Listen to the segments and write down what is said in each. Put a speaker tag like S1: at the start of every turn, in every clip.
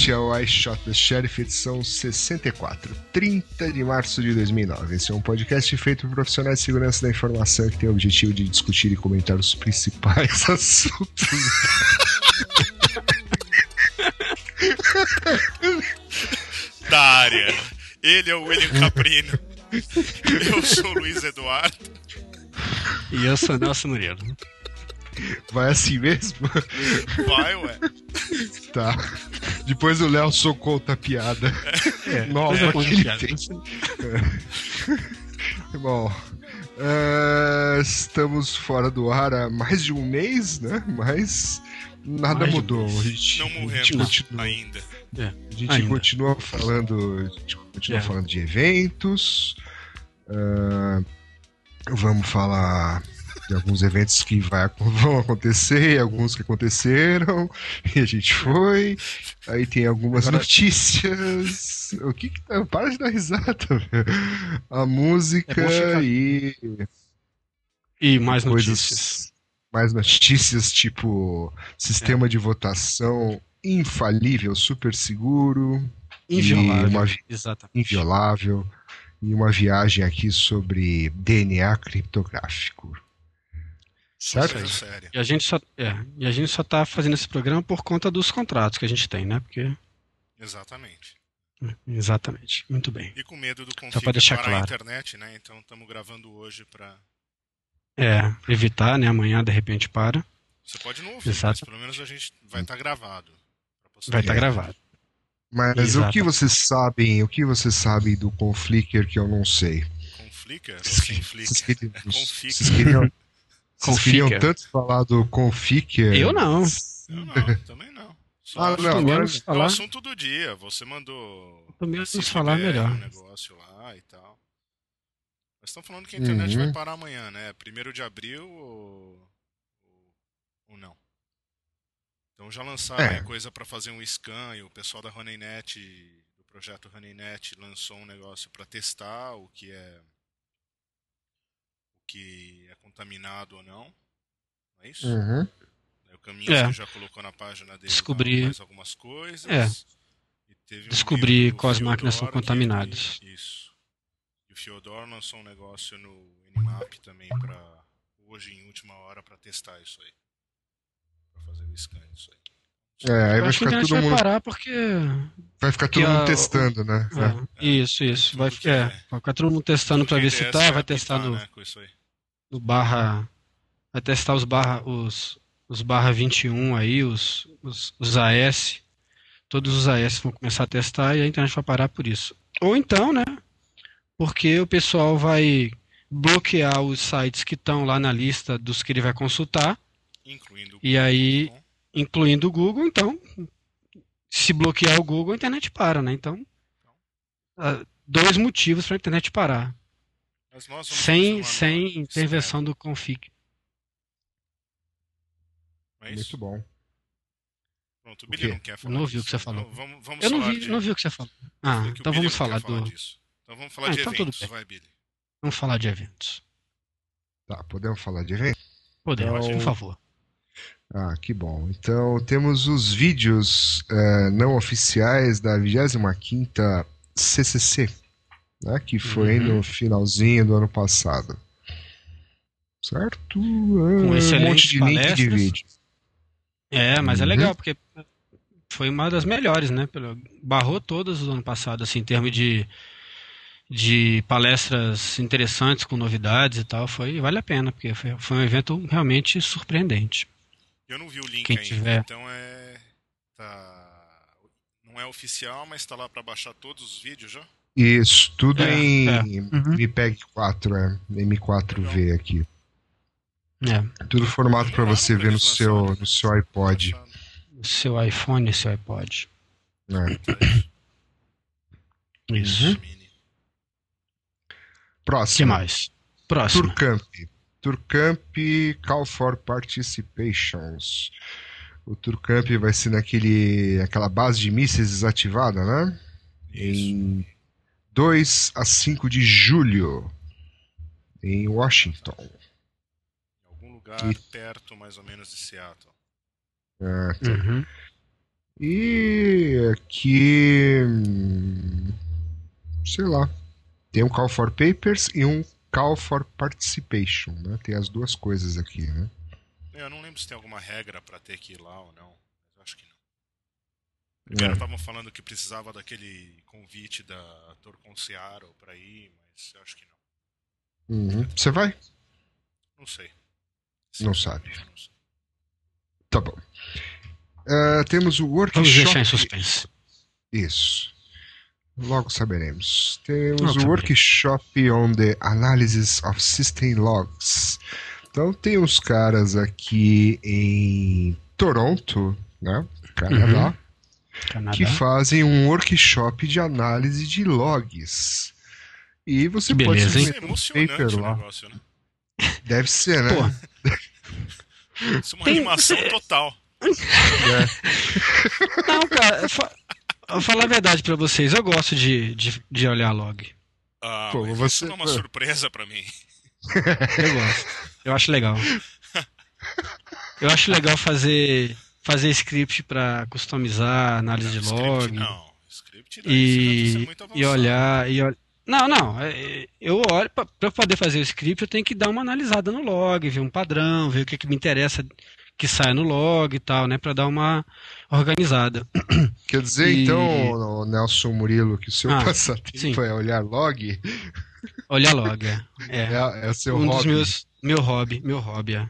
S1: este é o I Shot the Sheriff, edição 64, 30 de março de 2009. Esse é um podcast feito por profissionais de segurança da informação que tem o objetivo de discutir e comentar os principais assuntos.
S2: da área. Ele é o William Caprino. Eu sou o Luiz Eduardo.
S3: E eu sou Nelson Murilo.
S1: Vai assim mesmo?
S2: Vai, ué.
S1: Tá. Depois o Léo socou outra piada nova
S3: Coisa
S1: que ele
S3: piada.
S1: tem. Bom, eh, estamos fora do ar há mais de um mês, né? Mas nada
S3: Mais
S1: mudou. A gente,
S2: Não
S1: a gente
S2: morremos
S1: continua,
S2: ainda.
S3: É,
S1: a gente
S3: ainda.
S1: continua falando, a gente continua
S3: É.
S1: falando de eventos. ah, vamos falar de alguns eventos que vai- vão acontecer, alguns que aconteceram, e a gente foi. Aí tem algumas
S3: Agora-
S1: notícias. O que que tá? Para de dar risada, velho. A música
S3: É
S1: e
S3: E mais
S1: coisas.
S3: notícias.
S1: Mais notícias, tipo sistema de votação infalível, super seguro,
S3: Inviolável.
S1: Uma
S3: Exatamente.
S1: inviolável, e uma viagem aqui sobre DNA criptográfico. Certo?
S2: Coisa séria.
S3: E a gente só, é, e a gente só tá fazendo esse programa por conta dos contratos que a gente tem, né? Porque
S2: Exatamente.
S3: exatamente. Muito bem.
S2: E com medo do conflito
S3: deixar
S2: parar a
S3: claro.
S2: internet, né? Então estamos gravando hoje pra.
S3: É, evitar, né? Amanhã de repente para.
S2: Você pode não ouvir, mas
S3: Exato.
S2: pelo menos a gente vai estar gravado. Pra postar.
S3: Vai estar
S1: É.
S3: gravado.
S1: Mas o
S3: Exato.
S1: que vocês sabem, o que vocês sabem do Conflicker que eu não sei?
S2: Flickr ou
S1: Vocês, queriam, vocês queriam, vocês
S3: Conflicker.
S1: queriam tanto falar do Conflicker?
S3: Eu não.
S2: Eu não, também não. Só
S1: Ah, não, agora-
S3: menos
S2: é o assunto do dia. Você mandou.
S3: Quanto menos falar, melhor.
S2: um negócio lá e tal. Mas estão falando que a internet
S1: Uhum.
S2: vai parar amanhã, né? Primeiro de abril ou. ou- não? Então já lançaram
S1: É.
S2: coisa para fazer um scan e o pessoal da RoneyNet, do projeto RoneyNet, lançou um negócio para testar o que é que é contaminado ou não. Não é isso?
S1: Uhum.
S2: Aí O Caminhos
S3: É.
S2: que já colocou na página dele
S3: Descobrir-
S2: mais algumas coisas.
S3: É.
S2: E um do
S3: quais máquinas são
S2: Fyodor que-
S3: contaminadas.
S2: Isso. E o Fyodor lançou um negócio no Nmap também para hoje em última hora para testar isso aí. Para fazer o scan disso aí.
S1: É, aí vai
S3: acho que a
S1: ficar todo
S3: vai
S1: mundo,
S3: parar porque.
S1: vai ficar
S3: porque
S1: todo mundo
S3: a-
S1: testando, né?
S3: é, isso, isso. Vai,
S2: Tudo que
S3: é,
S2: é-
S3: vai ficar todo mundo testando pra
S2: Porque
S3: ver se tá,
S2: é
S3: vai testar no,
S2: né,
S3: no barra. Vai testar os barra. os, os barra 21 aí, os, os, os AS. Todos os AS vão começar a testar e a internet vai parar por isso. Ou então, né? Porque o pessoal vai bloquear os sites que estão lá na lista dos que ele vai consultar,
S2: Incluindo o
S3: E aí-
S2: Google.
S3: incluindo o Google, então. Se bloquear o Google, a internet para, né? Então. ah, Dois motivos para a internet parar. Sem,
S2: continuar
S3: sem
S2: no-
S3: intervenção do config.
S2: É?
S1: Muito bom.
S2: Pronto, o
S1: O
S2: Billy
S1: quê?
S2: não quer falar
S3: não ouvi o que você falou.
S2: Então, vamos, vamos
S3: Eu não vi,
S2: de...
S3: não vi o que você falou. Ah,
S2: o
S3: então vamos falar do.
S2: disso. Então vamos falar
S3: Ah,
S2: de
S3: então
S2: eventos, vai, Billy.
S3: Vamos falar de eventos.
S1: Tá, podemos falar de evento?
S3: Podemos,
S1: Então-
S3: por favor.
S1: Ah, que bom. Então temos os vídeos eh, não oficiais da 25ª CCC, né, que foi
S3: Uhum.
S1: no finalzinho do ano passado. Certo? É, um
S3: excelentes
S1: monte de link de vídeo.
S3: É, mas é
S1: Uhum.
S3: legal, porque foi uma das melhores, né? Pelo- Barrou todas do ano passado, assim, em termos de, de palestras interessantes, com novidades e tal. Foi, vale a pena, porque foi, foi um evento realmente surpreendente.
S2: Eu não vi o link
S3: Quem
S2: ainda,
S3: tiver.
S2: então é. Tá. Não é oficial, mas tá lá pra baixar todos os vídeos já?
S1: Isso, tudo
S3: É,
S1: em
S3: é. Uhum.
S1: MPEG 4, é. M4V aqui.
S3: É.
S1: Tudo formato pra
S2: Demoraram
S1: você ver no seu, no seu iPod.
S2: Passado.
S3: Seu iPhone, seu iPod. Isso.
S1: Uhum.
S3: O
S2: Mini.
S3: que
S1: Próximo.
S3: mais? Próximo.
S1: Turcamp. Turcamp Call for Participations. O Turcamp vai ser naquele, aquela base de mísseis desativada, né?
S2: Isso.
S1: Em 2 a 5 de julho, em Washington.
S2: Em algum lugar
S1: E-
S2: perto, mais ou menos, de Seattle.
S1: Ah, tá.
S3: Uhum.
S1: E aqui. Sei lá. Tem um Call for Papers e um Call for Participation, né? Tem as duas coisas aqui, né?
S2: Eu não lembro se tem alguma regra pra ter que ir lá ou não. Primeiro
S1: É.
S2: estavam falando que precisava daquele convite da Torcon Seattle pra ir, mas eu acho que não.
S1: Uhum. Você vai?
S2: Não sei.
S1: Não sabe.
S2: Não sei.
S1: Tá bom. Ah, temos o
S3: Vamos
S1: workshop.
S3: deixar em suspense.
S1: Isso. Logo saberemos. Temos o workshop on the analysis of system logs. Então tem uns caras aqui em Toronto, né? Canadá,
S3: Uhum. Canadá.
S1: que fazem um workshop de análise de logs. E você
S3: Que
S1: pode
S3: beleza,
S2: é
S1: submeter um paper
S2: o
S1: lá.
S2: negócio, né?
S1: Deve ser, né?
S3: Pô,
S2: Isso é uma
S3: Tem-
S2: animação total.
S3: não, cara, fa- vou falar a verdade pra vocês. Eu gosto de, de, de olhar log.
S2: Ah,
S1: Pô,
S2: mas
S1: você-
S2: isso não é uma surpresa pra mim.
S3: Eu gosto. Eu acho legal. Eu acho legal fazer fazer script pra customizar análise de
S2: Script,
S3: log
S2: não. Script daí você já
S3: e,
S2: muito avançado.
S3: e olhar e ol- Não, não. é- Eu olho eu poder fazer o script, eu tenho que dar uma analisada no log, ver um padrão, ver o que, que me interessa que saia no log e tal, né, Pra dar uma organizada.
S1: Quer dizer,
S3: E-
S1: então, Nelson Murilo, que o seu
S3: Ah,
S1: passatempo
S3: sim.
S1: é olhar log?
S3: Olhar log, é.
S1: É,
S3: É.
S1: é o seu
S3: um dos
S1: hobby?
S3: meus meu hobby, meu hobby, é.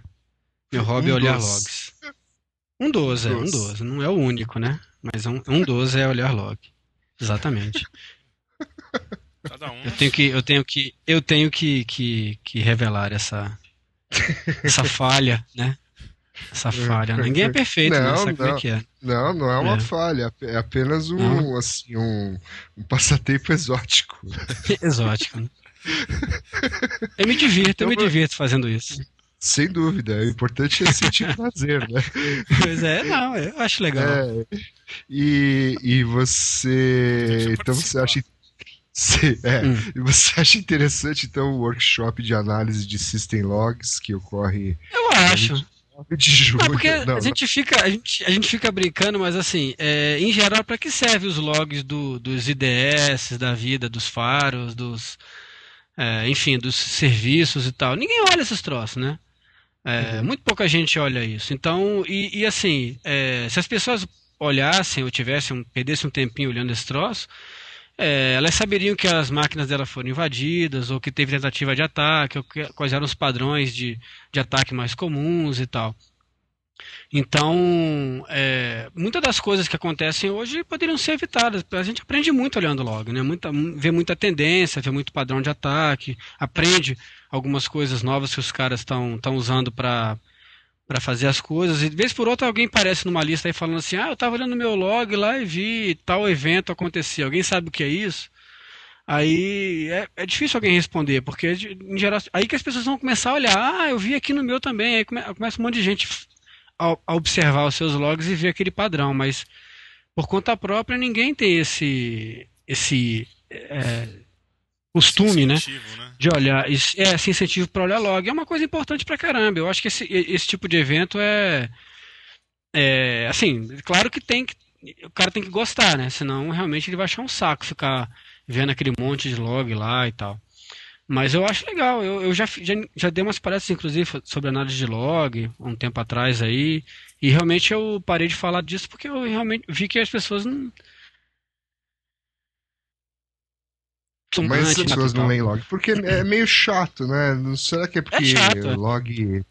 S3: Meu hobby
S1: Um
S3: é olhar
S1: dos.
S3: logs. Um dos, é, um
S1: Dos.
S3: dos. Não é o único, né? Mas um, um dos é olhar log. Exatamente.
S2: Cada um.
S3: Eu tenho que, eu tenho que, eu tenho que, que, que revelar essa, essa falha, né? Essa falha. Ninguém é perfeito, né?
S1: Não,
S3: Sabe como
S1: não.
S3: é que é?
S1: Não, não é uma
S3: É.
S1: falha, é apenas um,
S3: Não.
S1: assim, um, um passatempo exótico.
S3: Exótico, né? Eu me divirto, eu me
S1: Então,
S3: divirto fazendo isso.
S1: Sem dúvida, o importante é sentir prazer, né?
S3: Pois é, não, eu acho legal.
S1: É, e, e você. Então você acha. Sim, é,
S3: Hum.
S1: você acha interessante então o workshop de análise de system logs que ocorre
S3: Eu acho.
S1: 9 de julho?
S3: Não, porque
S1: Não,
S3: a gente fica, a gente, a gente fica brincando, mas assim, é, em geral, para que serve os logs do- dos IDS, da vida, dos faros, dos, é, enfim, dos serviços e tal? Ninguém olha esses troços, né? É,
S1: Uhum.
S3: Muito pouca gente olha isso. Então, e, e assim, é, se as pessoas olhassem ou tivessem, um- perdessem um tempinho olhando esse troço, é, elas saberiam que as máquinas dela foram invadidas, ou que teve tentativa de ataque, ou que- quais eram os padrões de, de ataque mais comuns e tal. Então, é, muitas das coisas que acontecem hoje poderiam ser evitadas. A gente aprende muito olhando log, né? Muita, vê muita tendência, vê muito padrão de ataque, aprende algumas coisas novas que os caras estão usando para para fazer as coisas. E de vez por outra alguém aparece numa lista aí falando assim: "Ah, eu estava olhando meu log lá e vi tal evento acontecer. Alguém sabe o que é isso?" Aí é, é difícil alguém responder, porque em geral, aí que as pessoas vão começar a olhar, ah, eu vi aqui no meu também, aí come- começa um monte de gente a, a observar os seus logs e ver aquele padrão, mas por conta própria ninguém tem esse esse é, costume, né?
S2: Né?
S3: de olhar, esse- é, esse incentivo para olhar log é uma coisa importante pra caramba. Eu acho que esse, esse tipo de evento é, é, assim, claro que tem que, o cara tem que gostar, né? Senão realmente ele vai achar um saco ficar vendo aquele monte de log lá e tal. Mas eu acho legal, eu, eu já, já, já dei umas palestras, inclusive, sobre análise de log, um tempo atrás aí, e realmente eu parei de falar disso porque eu realmente vi que as pessoas não. São
S1: Mas as pessoas não leem log. Porque é meio chato, né? Será que é porque
S3: chato, é.
S1: log.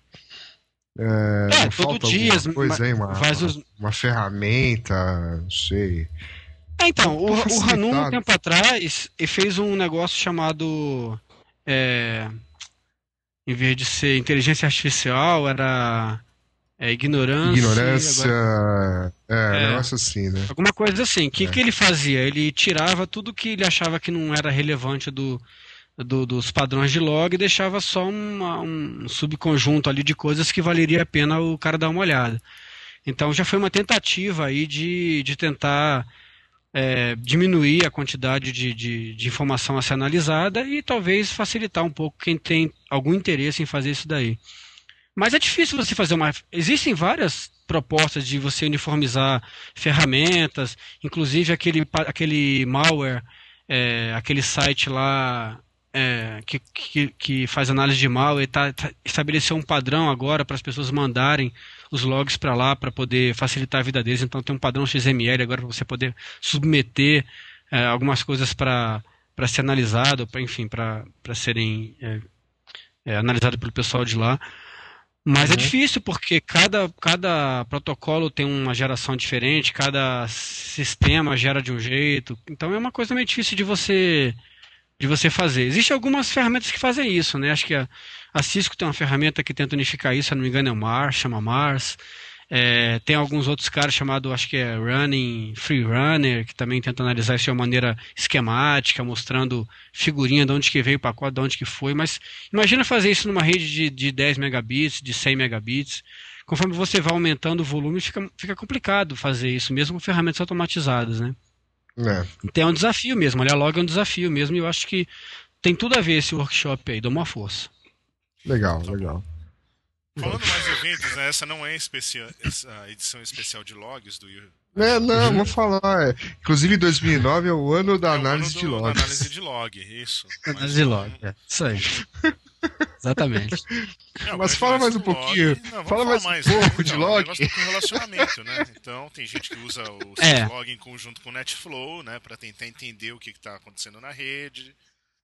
S1: É,
S3: É, todo
S1: falta
S3: dia,
S1: coisa aí, uma,
S3: faz os-
S1: uma ferramenta, não sei.
S3: É, então, o, o. Hanum, um tempo atrás, fez um negócio chamado. é, em vez de ser inteligência artificial, era é, ignorância.
S1: Ignorância,
S3: agora-
S1: é,
S3: É.
S1: negócio assim, né?
S3: alguma coisa assim. O que,
S1: É.
S3: que ele fazia? Ele tirava tudo que ele achava que não era relevante do, do- dos padrões de log e deixava só uma- um subconjunto ali de coisas que valeria a pena o cara dar uma olhada. Então já foi uma tentativa aí de, de tentar é, diminuir a quantidade de, de, de informação a ser analisada e talvez facilitar um pouco quem tem algum interesse em fazer isso daí. Mas é difícil você fazer uma. Existem várias propostas de você uniformizar ferramentas, inclusive aquele, aquele malware, é, aquele site lá é, que, que, que faz análise de malware, tá, tá- estabeleceu um padrão agora para as pessoas mandarem os logs para lá para poder facilitar a vida deles. Então tem um padrão XML agora para você poder submeter é, algumas coisas para para ser analisado, pra, enfim, para serem é, é, analisado pelo pessoal de lá. Mas é
S1: Uhum.
S3: difícil porque cada, cada protocolo tem uma geração diferente, cada sistema gera de um jeito. Então é uma coisa meio difícil de você de você fazer. Existem algumas ferramentas que fazem isso, né? Acho que a, a Cisco tem uma ferramenta que tenta unificar isso, se não me engano é o Mars, chama Mars. É, tem alguns outros caras chamado, acho que é Running Free Runner, que também tenta analisar isso de uma maneira esquemática, mostrando figurinha de onde que veio o pacote, de onde que foi. Mas imagina fazer isso numa rede de, de 10 megabits, de 100 megabits. Conforme você vai aumentando o volume, fica, fica complicado fazer isso, mesmo com ferramentas automatizadas, né?
S1: É,
S3: Então é um desafio mesmo, olhar log é um desafio mesmo, e eu acho que tem tudo a ver esse workshop aí, dá uma força.
S1: legal, legal.
S2: Falando mais de eventos, né, essa não é especial, essa edição especial de logs do
S1: É, não, vamos falar. é. Inclusive 2009 é o ano da
S2: é o
S1: análise
S2: ano
S1: de
S2: do- da
S1: logs.
S2: análise de log, isso.
S3: Análise de
S2: não-
S3: log, é. Isso aí. Exatamente.
S2: É,
S1: Mas fala mais um pouquinho.
S2: Não,
S1: Fala
S2: falar
S1: mais um pouco de
S2: então,
S1: log.
S2: O negócio tá com relacionamento, né? Então, tem gente que usa o
S3: É.
S2: log em conjunto com o NetFlow, né? Pra tentar entender o que está acontecendo na rede.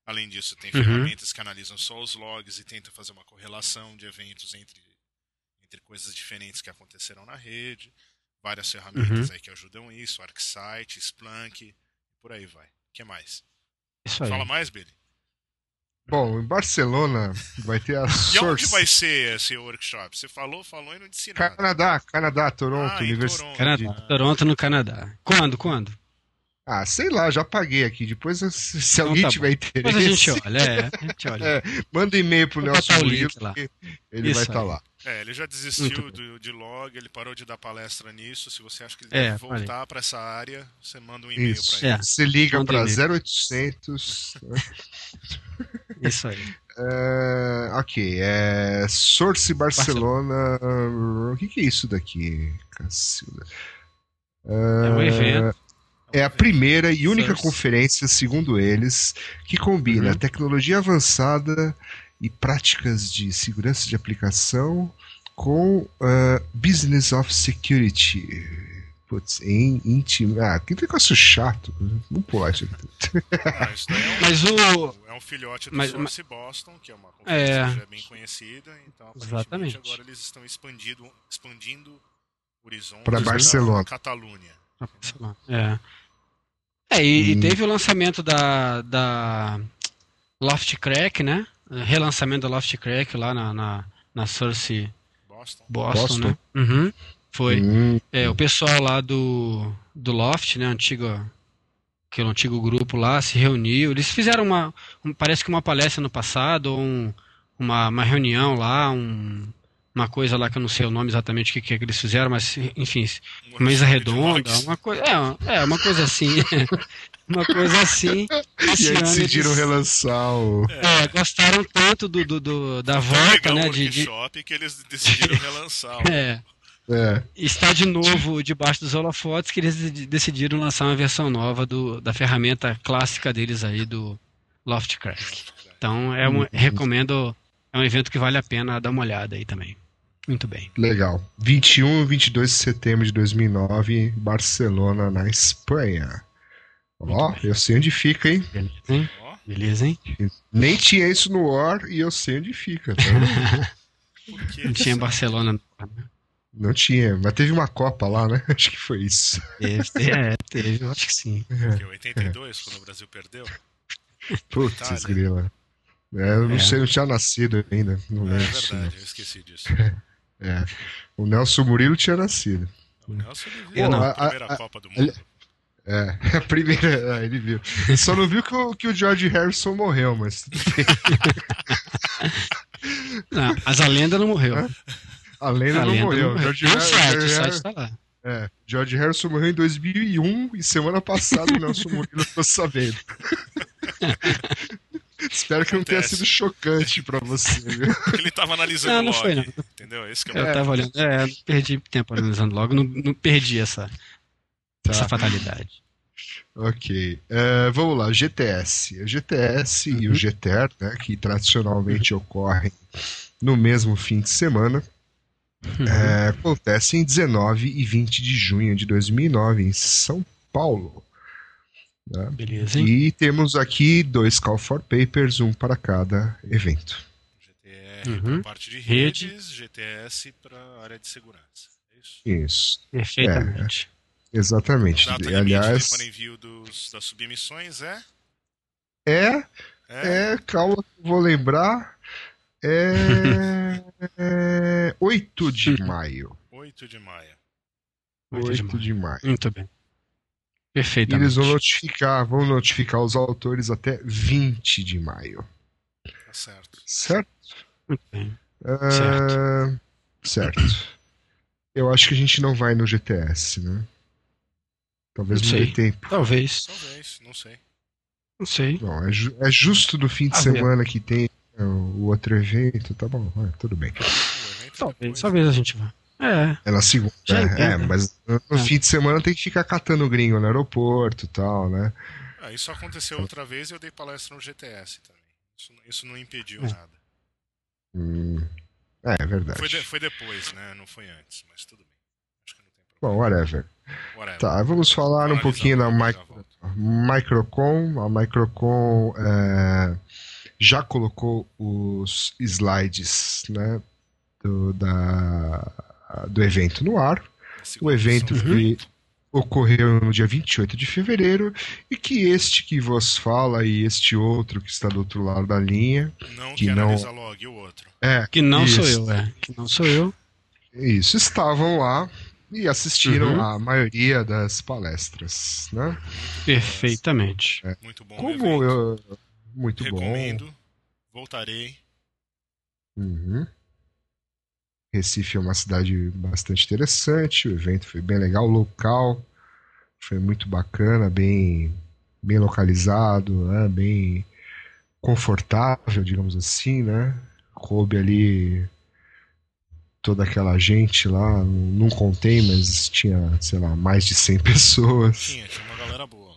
S2: Além disso, tem
S3: Uhum.
S2: ferramentas que analisam só os logs e tentam fazer uma correlação de eventos entre, entre coisas diferentes que aconteceram na rede. Várias ferramentas
S3: Uhum.
S2: aí que ajudam isso, ArcSight, Splunk, por aí vai. O que mais?
S3: Isso aí.
S2: Fala mais, Billy.
S1: Bom, em Barcelona vai ter a
S2: E onde
S1: Source.
S2: vai ser esse workshop? Você falou, falou e não disse nada.
S1: Canadá, Canadá, Toronto,
S2: Ah,
S1: Universidade.
S2: Toronto.
S3: Canadá. Toronto, no Canadá. Quando? Quando?
S1: Ah, sei lá, já paguei aqui. Depois, se se
S3: Então
S1: alguém
S3: tá
S1: tiver
S3: Depois a gente
S1: interesse,
S3: olha, é, a gente olha.
S1: É, manda e-mail pro
S3: Vou
S1: Nelson Murilo, ele
S3: Isso
S1: vai estar
S3: aí.
S1: lá.
S2: É, ele já desistiu do, de log, ele parou de dar palestra nisso. Se você acha que ele
S3: É,
S2: deve voltar para essa área, você manda um e-mail para ele.
S3: É.
S1: Você liga para
S3: e-mail.
S1: 0800. né?
S3: Isso aí.
S1: É, ok, é Source Barcelona. O que, que é isso daqui, Cacilda?
S3: É um evento.
S1: É a primeira e única
S3: Source.
S1: conferência, segundo eles, que combina
S3: Uhum.
S1: tecnologia avançada e práticas de segurança de aplicação com ah, Business of Security. Putz, em íntimo. Ah, que negócio chato. Isso aqui.
S2: Ah, isso daí é um,
S3: Mas o.
S2: é um filhote do
S3: mas-
S2: Source Boston, que é uma conferência
S3: É.
S2: que já é bem conhecida. Então, aparentemente,
S3: Exatamente.
S2: agora eles estão expandindo, expandindo horizontes
S1: Pra
S2: da
S1: Barcelona.
S2: Catalunha.
S3: É. É, e, e
S1: Hum.
S3: teve o lançamento da, da Loft Crack, né? Relançamento da Loft Crack lá na, na, na Source
S2: Boston.
S3: Boston,
S1: Boston.
S3: né? Uhum. Foi.
S1: Hum,
S3: É, o pessoal lá do, do Loft, né, antigo, aquele antigo grupo lá, se reuniu. Eles fizeram uma, um- parece que uma palestra no passado, ou um, uma, uma reunião lá, um, uma coisa lá que eu não sei o nome exatamente o que, que é que eles fizeram, mas enfim, mesa redonda, uma coisa, é, é uma coisa assim, uma coisa assim.
S1: e aí decidiram
S3: eles-
S1: relançar o.
S3: é, gostaram tanto do, do, do- da volta, né, de, de-
S2: workshop que eles decidiram relançar. o-
S3: é,
S1: É,
S3: está de novo debaixo dos holofotes que eles de- decidiram lançar uma versão nova do, da ferramenta clássica deles aí do Loft Crack. Então é um, recomendo, é um evento que vale a pena dar uma olhada aí também. Muito bem.
S1: legal. 21 e 22 de setembro de 2009, Barcelona, na Espanha. Ó,
S3: Muito bem.
S1: eu sei onde fica, hein?
S3: Beleza, hein?
S2: Ó,
S3: Beleza, hein?
S1: Nem tinha isso no War e eu sei onde fica. Tá?
S3: Não tinha Barcelona. não.
S1: Não tinha, mas teve uma Copa lá, né? Acho que foi isso.
S3: Teve, é, teve, eu acho que sim.
S2: Porque 82, quando o Brasil perdeu?
S1: Putz, grila. É, eu não
S3: É.
S1: sei, não tinha nascido ainda. Não
S2: É
S1: lembro não.
S2: verdade, eu esqueci disso.
S1: É. O Nelson Murilo tinha nascido.
S2: O Nelson viu
S3: não.
S2: a primeira
S1: A-
S2: Copa do Mundo.
S1: É, a primeira. é, ele viu. Ele só não viu que o, que o George Harrison morreu, mas tudo bem.
S3: Não, mas a lenda não morreu.
S1: A lenda
S3: a
S1: não
S3: lenda
S1: morreu.
S3: não morreu.
S1: George,
S3: No
S1: Har-
S3: site, o site tá lá.
S1: é, George Harrison morreu em 2001 e semana passada o Nelson Murilo ficou sabendo. Espero que não tenha sido chocante pra você?
S2: Porque ele tava analisando
S3: Não,
S2: o
S3: não
S2: log.
S3: foi, não.
S2: Entendeu? Esse que é
S3: Eu tava olhando. É, não perdi tempo analisando logo, não, não perdi essa,
S1: Tá.
S3: essa fatalidade.
S1: Ok. É, vamos lá, GTS. O GTS e o
S3: Uhum.
S1: GTR, né, que tradicionalmente ocorrem no mesmo fim de semana,
S3: Uhum.
S1: é, acontecem em 19 e 20 de junho de 2009, em São Paulo. Né?
S3: Beleza, hein?
S1: E temos aqui dois Call for Papers, um para cada evento.
S2: GTR
S3: Uhum.
S2: para parte de
S3: Rede.
S2: redes, GTS para área de segurança. É isso.
S1: Isso,
S3: Perfeitamente.
S1: exatamente.
S2: Data
S1: aliás,
S2: para envio dos, das submissões é?
S1: é
S2: É.
S1: É, calma vou lembrar. É, é 8 de maio.
S2: 8 de maio.
S3: 8 de
S1: 8 de maio.
S3: Muito bem.
S1: E
S3: Perfeitamente.
S1: eles vão notificar, vão notificar os autores até 20 de maio.
S2: Tá certo.
S1: Certo?
S3: Muito bem.
S1: Ah, certo. Eu acho que a gente não vai no GTS, né? Talvez
S3: Não
S1: não, dê tempo.
S3: Talvez.
S2: Talvez, não sei.
S3: Não sei.
S1: Não, é, ju- é justo no fim de
S3: A ver.
S1: semana que tem o outro evento, tá bom, é, tudo bem.
S3: Talvez.
S2: depois.
S3: Talvez a gente vá. É.
S1: É na segunda. É, é, mas no,
S3: É.
S1: fim de semana tem que ficar catando gringo no aeroporto e tal, né?
S2: Ah, isso aconteceu outra vez e eu dei palestra no GTS também. Isso, isso não impediu
S3: É.
S2: nada.
S1: Hum, é, é verdade.
S2: Foi, de- foi depois, né? Não foi antes, mas tudo bem. Acho que não tem
S1: Bom, whatever.
S2: problema. Whatever.
S1: Tá, vamos falar um pouquinho da micro. Microcon. A Microcon é, já colocou os slides né, do, da, do evento no ar. O evento que
S2: evento.
S1: ocorreu no dia 28 de fevereiro e que este que vos fala e este outro que está do outro lado da linha.
S2: Não
S1: que
S2: que
S1: não-
S2: analisa log, o outro.
S1: É,
S3: Que não sou eu, é. Que não sou eu.
S1: Isso, estavam lá e assistiram
S3: Uhum.
S1: a maioria das palestras, né?
S3: Perfeitamente.
S2: Muito bom.
S1: Como eu. Muito
S2: Recomendo. Voltarei.
S1: bom. Uhum. Recife é uma cidade bastante interessante, o evento foi bem legal, local, foi muito bacana, bem, bem localizado, né? bem confortável, digamos assim, né? Coube ali toda aquela gente lá, não contei, mas tinha, sei lá, mais de 100 pessoas.
S2: Tinha, tinha uma galera boa.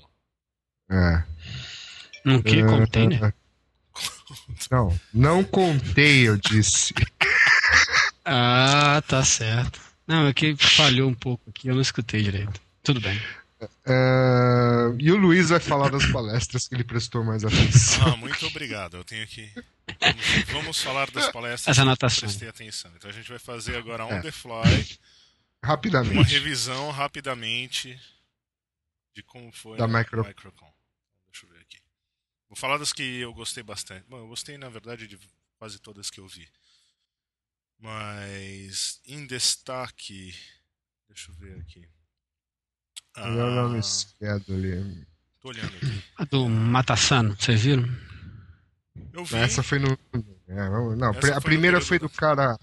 S1: É.
S3: Não que container?
S1: Não, não contei, eu disse.
S3: Ah, tá certo. Não, é que falhou um pouco aqui, eu não escutei direito. Tudo bem.
S1: É, E o Luiz vai falar das palestras que ele prestou mais atenção.
S2: Ah, muito obrigado. Eu tenho que. Vamos, vamos falar das palestras
S3: As
S2: que eu prestei atenção. Então a gente vai fazer agora on
S1: É.
S2: the fly uma
S1: Rapidamente.
S2: revisão rapidamente de como foi
S1: Da
S2: a
S1: Micro-
S2: Microcon. Deixa eu ver aqui. Vou falar das que eu gostei bastante. Bom, eu gostei, na verdade, de quase todas que eu vi. Mas em destaque. Deixa eu ver aqui.
S1: Olha lá no
S2: Ah,
S1: schedule.
S2: tô olhando aqui.
S3: A do Matassano, vocês viram?
S2: Eu vi.
S1: Essa foi no. é, não,
S2: Essa
S1: a
S2: foi
S1: primeira foi
S2: da-
S1: do cara.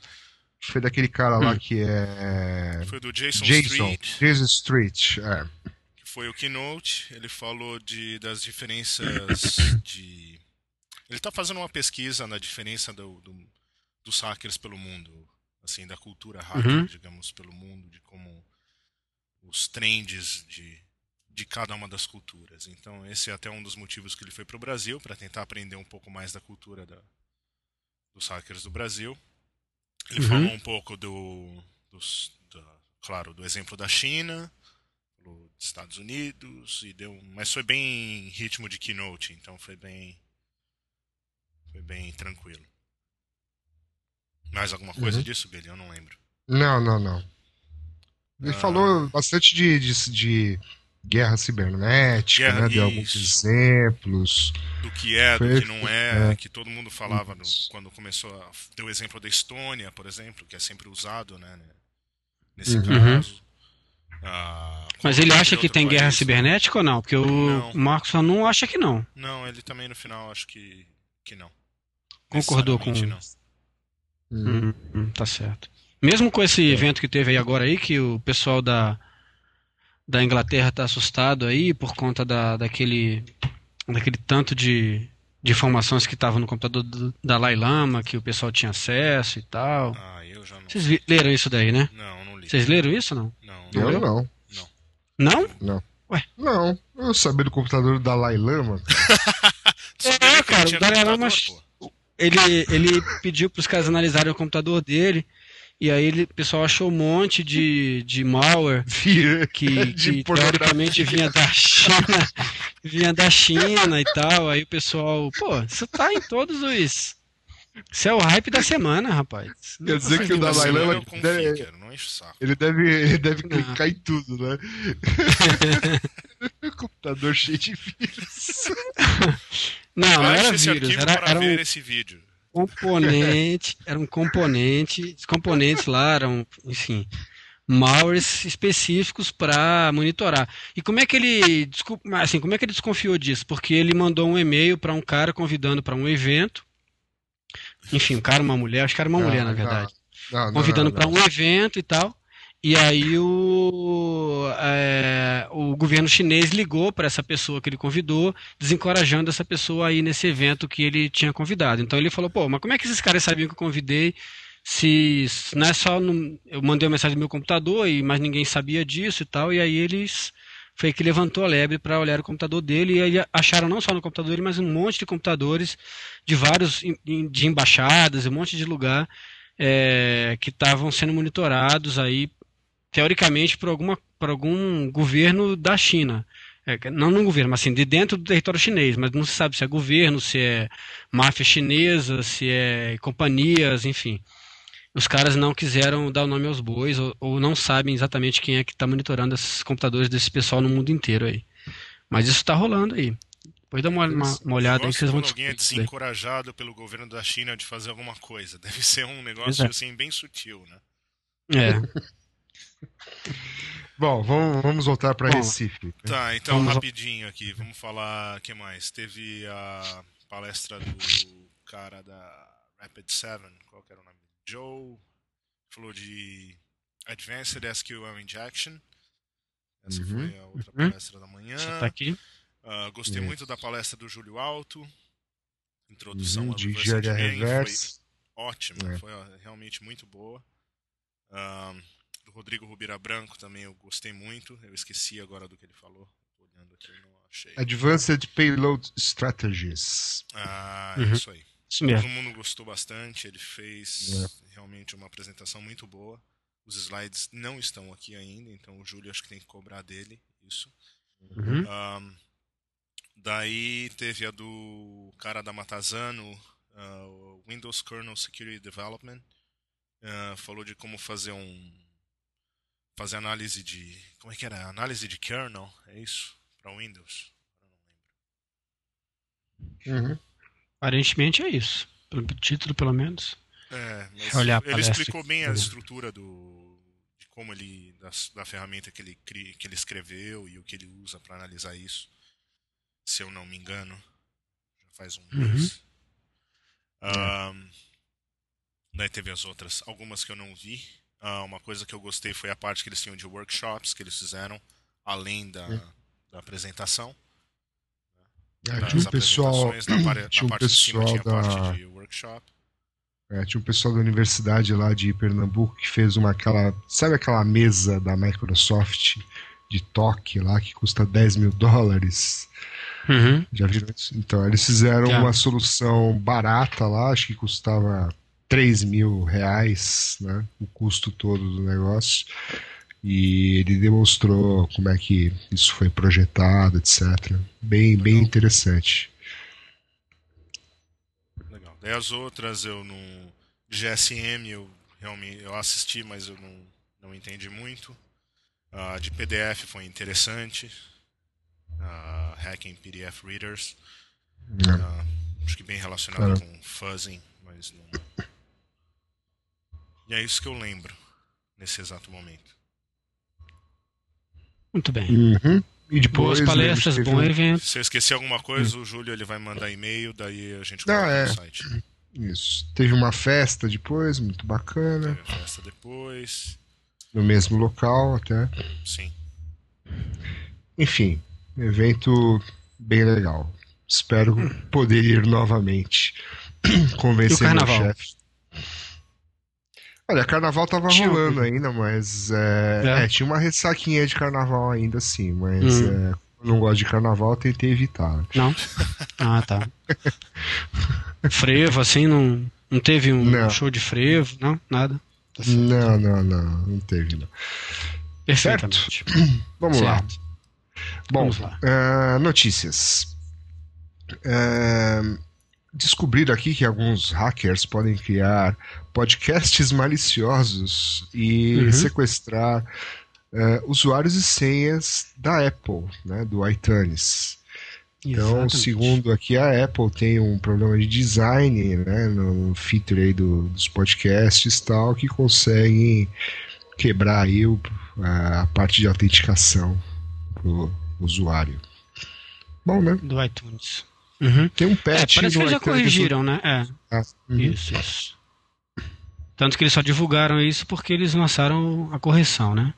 S1: Foi daquele cara lá que é.
S2: Foi do Jason,
S1: Jason.
S2: Street.
S1: Jason Street. É.
S2: que foi o keynote, ele falou de, das diferenças de. Ele está fazendo uma pesquisa na diferença do, do- dos hackers pelo mundo, assim, da cultura hacker,
S3: Uhum.
S2: digamos, pelo mundo, de como os trends de, de cada uma das culturas. Então, esse é até um dos motivos que ele foi para o Brasil, para tentar aprender um pouco mais da cultura da- dos hackers do Brasil. Ele
S3: Uhum.
S2: falou um pouco do, dos, da- claro, do exemplo da China, dos Estados Unidos e deu, mas foi bem em ritmo de keynote, então foi bem, foi bem tranquilo. Mais alguma coisa
S1: Uhum.
S2: disso, Billy? Eu não lembro.
S1: Não, não, não. Ele
S2: Ah.
S1: falou bastante de, de, de guerra cibernética,
S2: Guerra-
S1: né? Deu alguns exemplos.
S2: Do que é, do que não é,
S1: É.
S2: que todo mundo falava no- quando começou a. Deu o exemplo da Estônia, por exemplo, que é sempre usado, né? né, Nesse
S1: Uhum.
S2: caso. Ah,
S3: Mas ele acha que tem guerra
S2: país.
S3: cibernética ou não? Porque o
S2: Não.
S3: Marcos não acha que não.
S2: Não, ele também no final acho que, que não.
S3: Concordou com-
S2: não.
S1: Hum.
S3: Tá certo. Mesmo com esse evento que teve aí agora aí, que o pessoal da, da Inglaterra tá assustado aí por conta da, daquele, daquele tanto de, de informações que estavam no computador do, da Dalai Lama, que o pessoal tinha acesso e tal.
S2: Ah, eu já não.
S3: Vocês leram isso daí, né?
S2: Não, não li.
S3: Vocês leram isso ou não?
S2: Não,
S1: Eu
S2: não.
S1: não.
S3: Não?
S1: Não, eu sabia do computador da Dalai Lama.
S3: É, cara, o Dalai Lama-
S2: pô.
S3: Ele, ele pediu para os caras analisarem o computador dele, e aí ele, o pessoal achou um monte de, de malware que,
S1: De
S3: que teoricamente vinha da China, vinha da China e tal. Aí o pessoal, pô, isso tá em todos os. Isso é o hype da semana, rapaz.
S1: Quer dizer que o
S2: Da
S1: Dalai Lama
S2: eu confio,
S1: deve-
S2: cara, não enche o saco.
S1: Ele deve, ele deve
S3: Não.
S1: clicar em tudo, né? computador cheio de vírus.
S3: Não, não era
S2: esse
S3: vírus, era, era um
S2: esse vídeo.
S3: componente, era um componente, os componentes lá eram, enfim, malwares específicos para monitorar. E como é que ele, assim, como é que ele desconfiou disso? Porque ele mandou um e-mail para um cara convidando para um evento. Enfim, um cara, uma mulher, acho que era uma
S1: Não,
S3: mulher, na verdade.
S1: Não, não,
S3: convidando para um evento e tal. E aí o, é, o governo chinês ligou para essa pessoa que ele convidou, desencorajando essa pessoa aí nesse evento que ele tinha convidado. Então ele falou, pô, mas como é que esses caras sabiam que eu convidei se se não é só no, eu mandei uma mensagem no meu computador e mas ninguém sabia disso e tal. E aí eles foi que levantou a lebre para olhar o computador dele e aí acharam não só no computador dele, mas um monte de computadores de vários de embaixadas, um monte de lugar é, que estavam sendo monitorados aí teoricamente por alguma por algum governo da China. É, não no governo, mas assim, de dentro do território chinês, mas não se sabe se é governo, se é máfia chinesa, se é companhias, enfim. Os caras não quiseram dar o nome aos bois ou, ou não sabem exatamente quem é que está monitorando esses computadores desse pessoal no mundo inteiro aí. Mas isso está rolando aí. Depois dá uma, uma, uma olhada aí que vocês vão
S2: quando alguém é
S3: descobrir. daí.
S2: desencorajado pelo governo da China de fazer alguma coisa. Deve ser um negócio
S3: é.
S2: assim bem sutil, né?
S3: É.
S1: Bom, vamos, vamos voltar para Recife.
S2: Tá, então
S3: Vamos-
S2: rapidinho aqui, vamos falar o que mais? Teve a palestra do cara da Rapid 7, qual que era o nome? Joe, falou de Advanced SQL Injection. Essa
S1: Uhum.
S2: foi a outra
S3: Uhum.
S2: palestra da manhã.
S3: Você tá aqui?
S2: Ah, gostei
S1: Yes.
S2: muito da palestra do Júlio Alto. Introdução
S1: Uhum,
S2: ao
S1: de
S2: reverse engineering foi ótima,
S1: É.
S2: foi realmente muito boa. Ahn, do Rodrigo Rubira Branco também eu gostei muito. Eu esqueci agora do que ele falou. Tô olhando aqui, não achei.
S1: Advanced Payload Strategies.
S2: Ah,
S3: Uhum.
S2: isso aí.
S3: Isso
S2: Todo
S3: mesmo.
S2: mundo gostou bastante. Ele fez
S1: É.
S2: realmente uma apresentação muito boa. Os slides não estão aqui ainda, então o Júlio acho que tem que cobrar dele isso.
S3: Uhum.
S2: Ahn, daí teve a do cara da Matazano, o Windows Kernel Security Development. Ah, falou de como fazer um. Fazer análise de. Como é que era? Análise de kernel, é isso? Para Windows? Eu não lembro.
S1: Uhum.
S3: Aparentemente é isso. Pelo título, pelo menos.
S2: É, mas
S3: Olhar
S2: ele explicou bem a estrutura do. de como ele. da, da ferramenta que ele, que ele escreveu e o que ele usa para analisar isso. Se eu não me engano. Já faz um
S3: Uhum.
S2: mês. Ahn, daí teve as outras, algumas que eu não vi. Ah, uma coisa que eu gostei foi a parte que eles tinham de workshops que eles fizeram, além da,
S1: Hum.
S2: da apresentação.
S1: É, tinha um pessoal,
S2: na, pare-
S1: tinha um
S2: cima
S1: pessoal da, é, tinha um pessoal da universidade lá de Pernambuco que fez uma aquela, sabe aquela mesa da Microsoft de toque lá que custa 10 mil dólares?
S3: Uhum.
S1: Já viram isso? Então, eles fizeram
S3: Já.
S1: uma solução barata lá, acho que custava 3 mil reais, né? O custo todo do negócio. E ele demonstrou como é que isso foi projetado, etc. Bem, bem
S2: Legal.
S1: interessante.
S2: Legal. Daí as outras eu não. GSM eu realmente eu assisti, mas eu não, não entendi muito. A de PDF foi interessante. A Hacking PDF Readers.
S1: É.
S2: Ah, acho que bem relacionado
S1: Cara.
S2: com fuzzing, mas não. E é isso que eu lembro nesse exato momento.
S3: Muito bem.
S1: Uhum. E depois.
S3: Boas palestras, bom evento.
S2: Se eu esquecer alguma coisa, o Júlio ele vai mandar e-mail, daí a gente coloca
S1: é.
S2: no site.
S1: Isso. Teve uma festa depois, muito bacana.
S2: Teve festa depois.
S1: No mesmo local até.
S2: Sim.
S1: Enfim, evento bem legal. Espero poder ir novamente. Convencer meu chefe. Olha, carnaval tava
S3: Tinha
S1: rolando ainda, mas é,
S3: É?
S1: é, tinha uma ressaquinha de carnaval ainda assim, mas
S3: Hum.
S1: é, como eu não gosto de carnaval, tentei evitar.
S3: Não? Ah, tá. Frevo, assim, não, não teve um
S1: Não.
S3: show de frevo, não? Nada. Tá.
S1: Não, não, não, não teve não.
S3: Perfeitamente.
S1: Vamos lá.
S3: Certo.
S1: Bom,
S3: Vamos lá.
S1: ah, notícias. Ah, descobriram aqui que alguns hackers podem criar podcasts maliciosos e
S3: Uhum.
S1: sequestrar ah, usuários e senhas da Apple, né, do iTunes. Então,
S3: Exatamente.
S1: segundo aqui, a Apple tem um problema de design né, no feature aí do- dos podcasts e tal, que conseguem quebrar aí o- a parte de autenticação pro usuário. Bom, né?
S3: Do iTunes. Uhum.
S1: Tem um
S3: É,
S1: patch
S3: parece que eles já corrigiram, né? É,
S1: do- Ah, uhum.
S3: isso, isso. Tanto que eles só divulgaram isso porque eles lançaram a correção, né?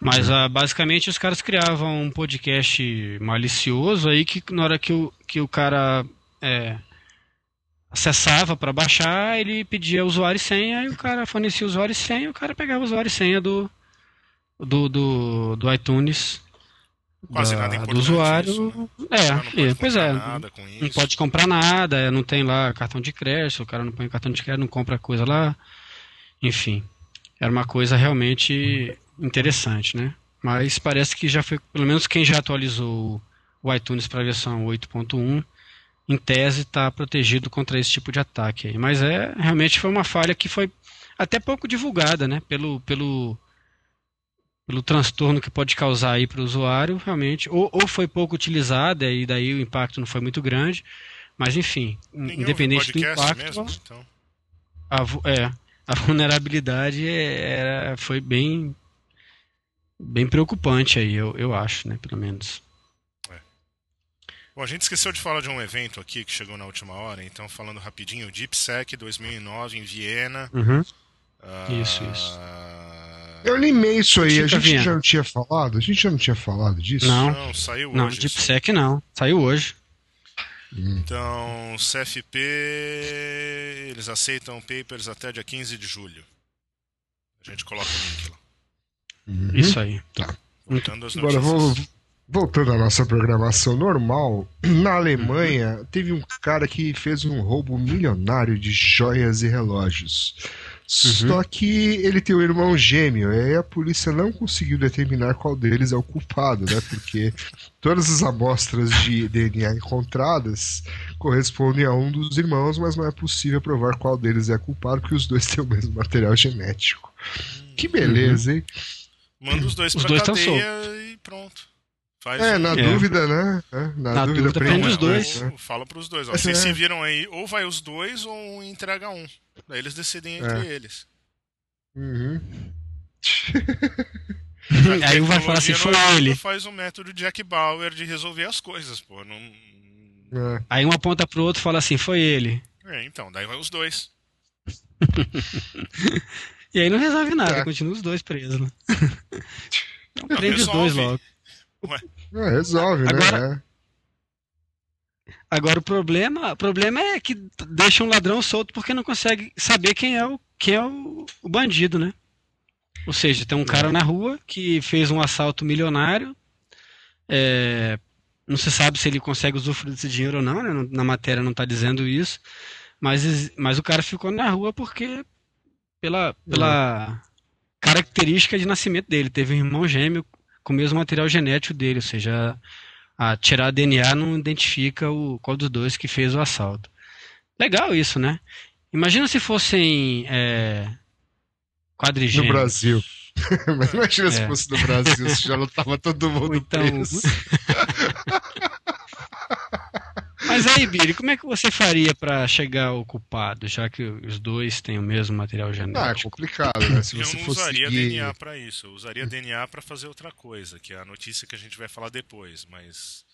S3: Mas ah, basicamente os caras criavam um podcast malicioso aí que na hora que o, que o cara é, acessava para baixar, ele pedia usuário e senha, e o cara fornecia usuário e senha, e o cara pegava o usuário e senha do, do, do, do iTunes
S2: Quase
S3: da-
S2: nada
S3: do
S2: importante
S3: usuário.
S2: isso, né?
S3: É,
S2: não pode
S3: é, pois é.
S2: nada com
S3: Não pode comprar nada, é, não tem lá cartão de crédito, o cara não põe cartão de crédito, não compra coisa lá. Enfim, era uma coisa realmente interessante, né? Mas parece que já foi, pelo menos quem já atualizou o iTunes para a versão 8.1, em tese está protegido contra esse tipo de ataque aí. Mas é, realmente foi uma falha que foi até pouco divulgada, né? Pelo, pelo, pelo transtorno que pode causar aí para o usuário, realmente. Ou, ou foi pouco utilizada e daí o impacto não foi muito grande. Mas enfim,
S2: Ninguém
S3: independente do impacto,
S2: mesmo, então.
S3: a, é, a vulnerabilidade é- era, foi bem, bem preocupante aí, eu, eu acho, né? Pelo menos.
S2: Bom, a gente esqueceu de falar de um evento aqui que chegou na última hora, então falando rapidinho, o DeepSec 2009 em Viena. Ah,
S3: Isso, isso.
S1: Eu limei isso aí, a gente já não tinha falado? A gente já não tinha falado disso?
S3: Não.
S2: Não, saiu
S3: Não,
S2: hoje. isso.
S3: DeepSec não. Saiu hoje.
S2: Então, CFP, eles aceitam papers até dia 15 de julho. A gente coloca o link lá.
S1: Uhum.
S3: Isso aí.
S2: Voltando às
S1: Agora, vou, voltando à nossa programação normal, na Alemanha teve um cara que fez um roubo milionário de joias e relógios. Só que ele tem um irmão gêmeo, e aí a polícia não conseguiu determinar qual deles é o culpado, né? Porque todas as amostras de DNA encontradas correspondem a um dos irmãos, mas não é possível provar qual deles é culpado, porque os dois têm o mesmo material genético. Que beleza, hein?
S2: Manda os dois
S3: Os
S2: pra
S3: dois
S2: cadeia e pronto. Faz
S1: É,
S2: um-
S1: na
S3: É.
S1: dúvida, né? É, na,
S3: Na
S1: dúvida,
S3: dúvida,
S1: prende
S3: os
S2: é,
S3: dois.
S2: ou- Fala pros dois, ó.
S1: É.
S2: Vocês se viram aí, ou vai os dois ou entrega um. Daí eles decidem entre eles.
S1: Uhum.
S3: Aí um vai falar assim, foi
S2: não
S3: ele.
S2: faz o método Jack Bauer de resolver as coisas, pô. Não...
S1: É.
S3: Aí um aponta pro outro e fala assim, foi ele.
S2: É, então, daí vai os dois.
S3: E aí não resolve nada,
S1: É.
S3: continua os dois presos, né? Então
S2: Não,
S3: prende os dois
S2: resolve.
S3: logo.
S1: É, resolve,
S3: Agora-
S1: né?
S3: Agora o problema, o problema é que deixa um ladrão solto porque não consegue saber quem é o, quem é o, o bandido, né? Ou seja, tem um cara na rua que fez um assalto milionário. é, não se sabe se ele consegue usufruir desse dinheiro ou não, né? Na matéria não está dizendo isso. Mas, mas o cara ficou na rua porque pela, pela característica de nascimento dele. Teve um irmão gêmeo com o mesmo material genético dele, ou seja, a tirar DNA não identifica o qual dos dois que fez o assalto. Legal isso, né? Imagina se fossem é,
S1: No. Brasil. Mas imagina se
S3: É.
S1: fosse no Brasil, se já lutava todo mundo
S3: então-
S1: preso.
S3: Mas aí, Billy, como é que você faria pra chegar ao culpado, já que os dois têm o mesmo material
S1: Ah, é
S3: genético?
S1: complicado, né? Se
S2: Eu
S1: você
S2: não
S1: fosse
S2: usaria
S1: seguir...
S2: DNA pra isso. Eu usaria DNA pra fazer outra coisa, que é a notícia que a gente vai falar depois, mas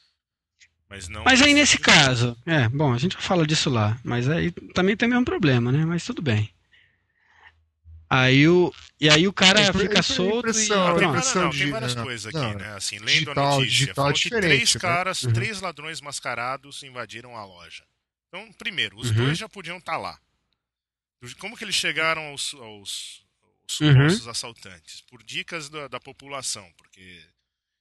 S2: mas não
S3: Mas aí nesse caso, é, bom, a gente fala disso lá, mas aí também tem o mesmo problema, né? Mas tudo bem. Aí o e aí o cara
S1: É,
S3: fica
S1: é
S3: solto e
S2: Não, tem, várias, não,
S1: de-
S2: tem várias
S1: não,
S2: coisas
S1: não,
S2: aqui, né? Assim, lendo
S1: digital-
S2: a notícia,
S1: digital
S2: falou
S1: é
S2: que
S1: diferente,
S2: três
S1: né?
S2: caras,
S3: Uhum.
S2: três ladrões mascarados invadiram a loja. Então, primeiro, os
S3: Uhum.
S2: dois já podiam estar lá. Como que eles chegaram aos, aos, aos
S3: Uhum.
S2: assaltantes? Por dicas da, da população, porque...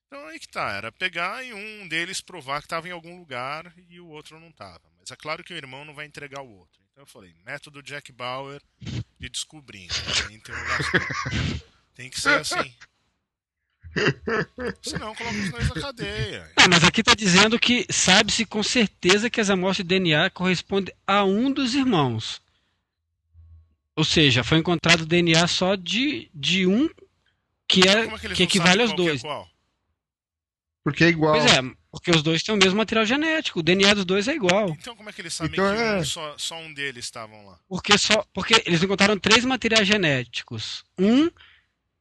S2: Então aí que tá, era pegar e um deles provar que estava em algum lugar e o outro não estava. Mas é claro que o irmão não vai entregar o outro. Então eu falei, método Jack Bauer de descobrir. né? Interrogação. Tem que ser assim. Senão coloca os dois na cadeia.
S3: Ah, mas aqui tá dizendo que sabe-se com certeza que as amostras de DNA correspondem a um dos irmãos. Ou seja, foi encontrado DNA só de, de um que é
S2: é que
S3: equivale aos
S2: é
S3: dois.
S2: qual?
S1: Porque é igual.
S3: Pois é, porque os dois têm o mesmo material genético. O DNA dos dois é igual.
S2: Então como é que eles sabem
S1: Então
S2: que
S1: é-
S2: um- só, só um deles estavam lá?
S3: Porque só porque eles encontraram três materiais genéticos. Um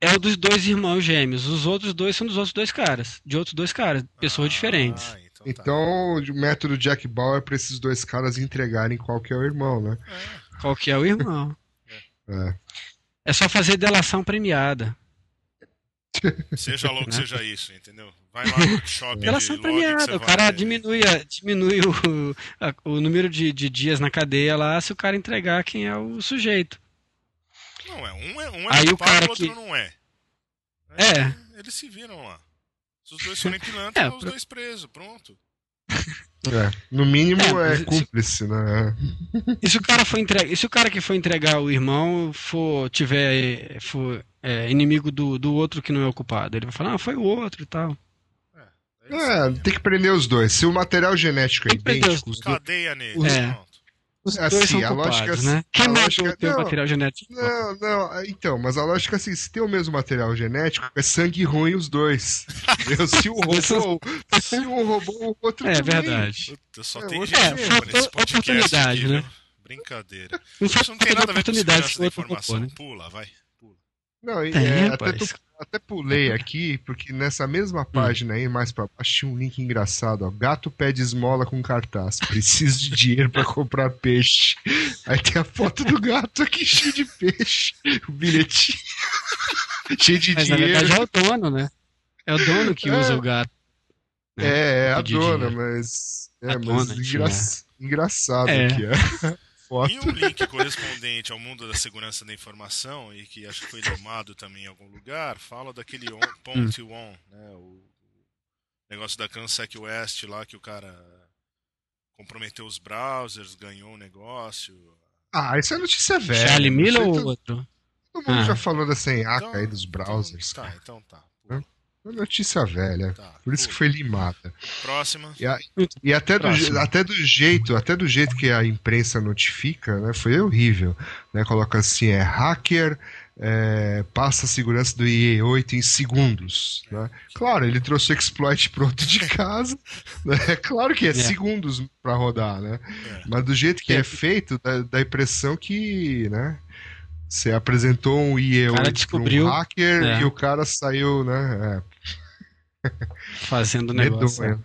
S3: é o dos dois irmãos gêmeos. Os outros dois são dos outros dois caras, de outros dois caras, pessoas
S2: Ah,
S3: diferentes.
S2: então, tá.
S1: Então, o método Jack Bauer é pra esses dois caras entregarem qual que é o irmão, né?
S2: É.
S3: Qual que é o irmão?
S1: É.
S3: É só fazer delação premiada.
S2: Seja louco,
S3: Né?
S2: seja isso, entendeu? Vai lá no shopping
S3: Delação
S2: de log que
S3: premiada.
S2: você
S3: O
S2: vai-
S3: cara diminui, a- diminui o, a- o número de, de dias na cadeia lá se o cara entregar quem é o sujeito.
S2: Não, é um é, um é
S3: Aí o
S2: culpado,
S3: cara
S2: o outro
S3: que-
S2: não é.
S3: É.
S2: Eles se viram lá. Se os dois forem pilantra,
S3: É,
S2: os
S3: pra-
S2: dois presos, pronto.
S1: É. No mínimo
S3: É,
S1: é,
S3: mas se-
S1: cúmplice, né?
S3: E se o cara for entregar, e se o cara que for entregar o irmão for tiver for é, inimigo do, do outro que não é o culpado, ele vai falar, ah, foi o outro e tal.
S2: É,
S1: É, tem que prender os dois. Se o material genético é idêntico,
S3: os
S1: os dois...
S2: Cadeia nele,
S3: É.
S2: pronto.
S3: Os
S1: Assim,
S3: dois são
S1: a
S3: culpados,
S1: lógica-
S3: né?
S1: a
S3: Quem matou
S1: lógica-
S3: o teu
S1: não.
S3: material genético?
S1: Não, não, então, mas a lógica é assim, se tem o mesmo material genético, é sangue ruim os dois. Entendeu? se um roubou, se um roubou, o outro
S3: É
S1: também.
S3: verdade.
S2: Puta, só
S1: É,
S2: tem
S1: outro
S2: gente
S1: é,
S2: nesse podcast
S3: oportunidade,
S2: aqui,
S3: né?
S2: Brincadeira.
S3: Não
S2: Isso não tem
S3: falta
S2: nada a ver com
S3: oportunidade
S2: informação.
S3: ocupou, né?
S2: Pula, vai. Pula.
S1: Não, e,
S3: Tem,
S1: é, até, tu- até pulei aqui, porque nessa mesma página aí, mais pra baixo, tinha um link engraçado, ó. Gato pede esmola com cartaz. Preciso de dinheiro pra comprar peixe. Aí tem a foto do gato aqui cheio de peixe. O bilhetinho. cheio de
S3: Mas na
S1: dinheiro.
S3: verdade é o dono, né? É o dono que
S1: É.
S3: usa o gato. né?
S1: É, é a dona,
S3: dinheiro.
S1: mas. É,
S3: A
S1: mas
S3: dona,
S1: engra- engraçado
S3: É.
S1: aqui, ó. Foto.
S2: E um link correspondente ao mundo da segurança da informação, e que acho que foi limado também em algum lugar, fala daquele on, Ponte On, né? O negócio da Cansec West lá, que o cara comprometeu os browsers, ganhou o negócio.
S1: Ah, isso é notícia velha.
S3: Charlie Miller ou
S1: todo,
S3: outro?
S1: todo mundo
S3: Ah.
S1: já falou dessa enhaca
S2: Então-
S1: aí dos browsers.
S2: Então,
S1: cara.
S2: tá, então tá.
S1: É notícia velha.
S2: tá,
S1: Por isso que foi limada.
S2: Próxima.
S1: E, a- e até, do,
S3: Próximo.
S1: je- até do jeito, até do jeito que a imprensa notifica, né, foi horrível. Né, coloca assim, é hacker é, passa a segurança do IE8 em segundos. Né? Claro, ele trouxe o exploit pronto de casa. Né? Claro que é,
S3: É.
S1: segundos para rodar, né?
S2: É.
S1: Mas do jeito que
S3: É.
S1: é feito, dá, dá a impressão que, né? Você apresentou um IE8
S3: O cara
S1: para
S3: descobriu-
S1: um hacker
S3: é.
S1: e o cara saiu, né?
S3: Fazendo
S1: É,
S3: negócio.
S1: medonho.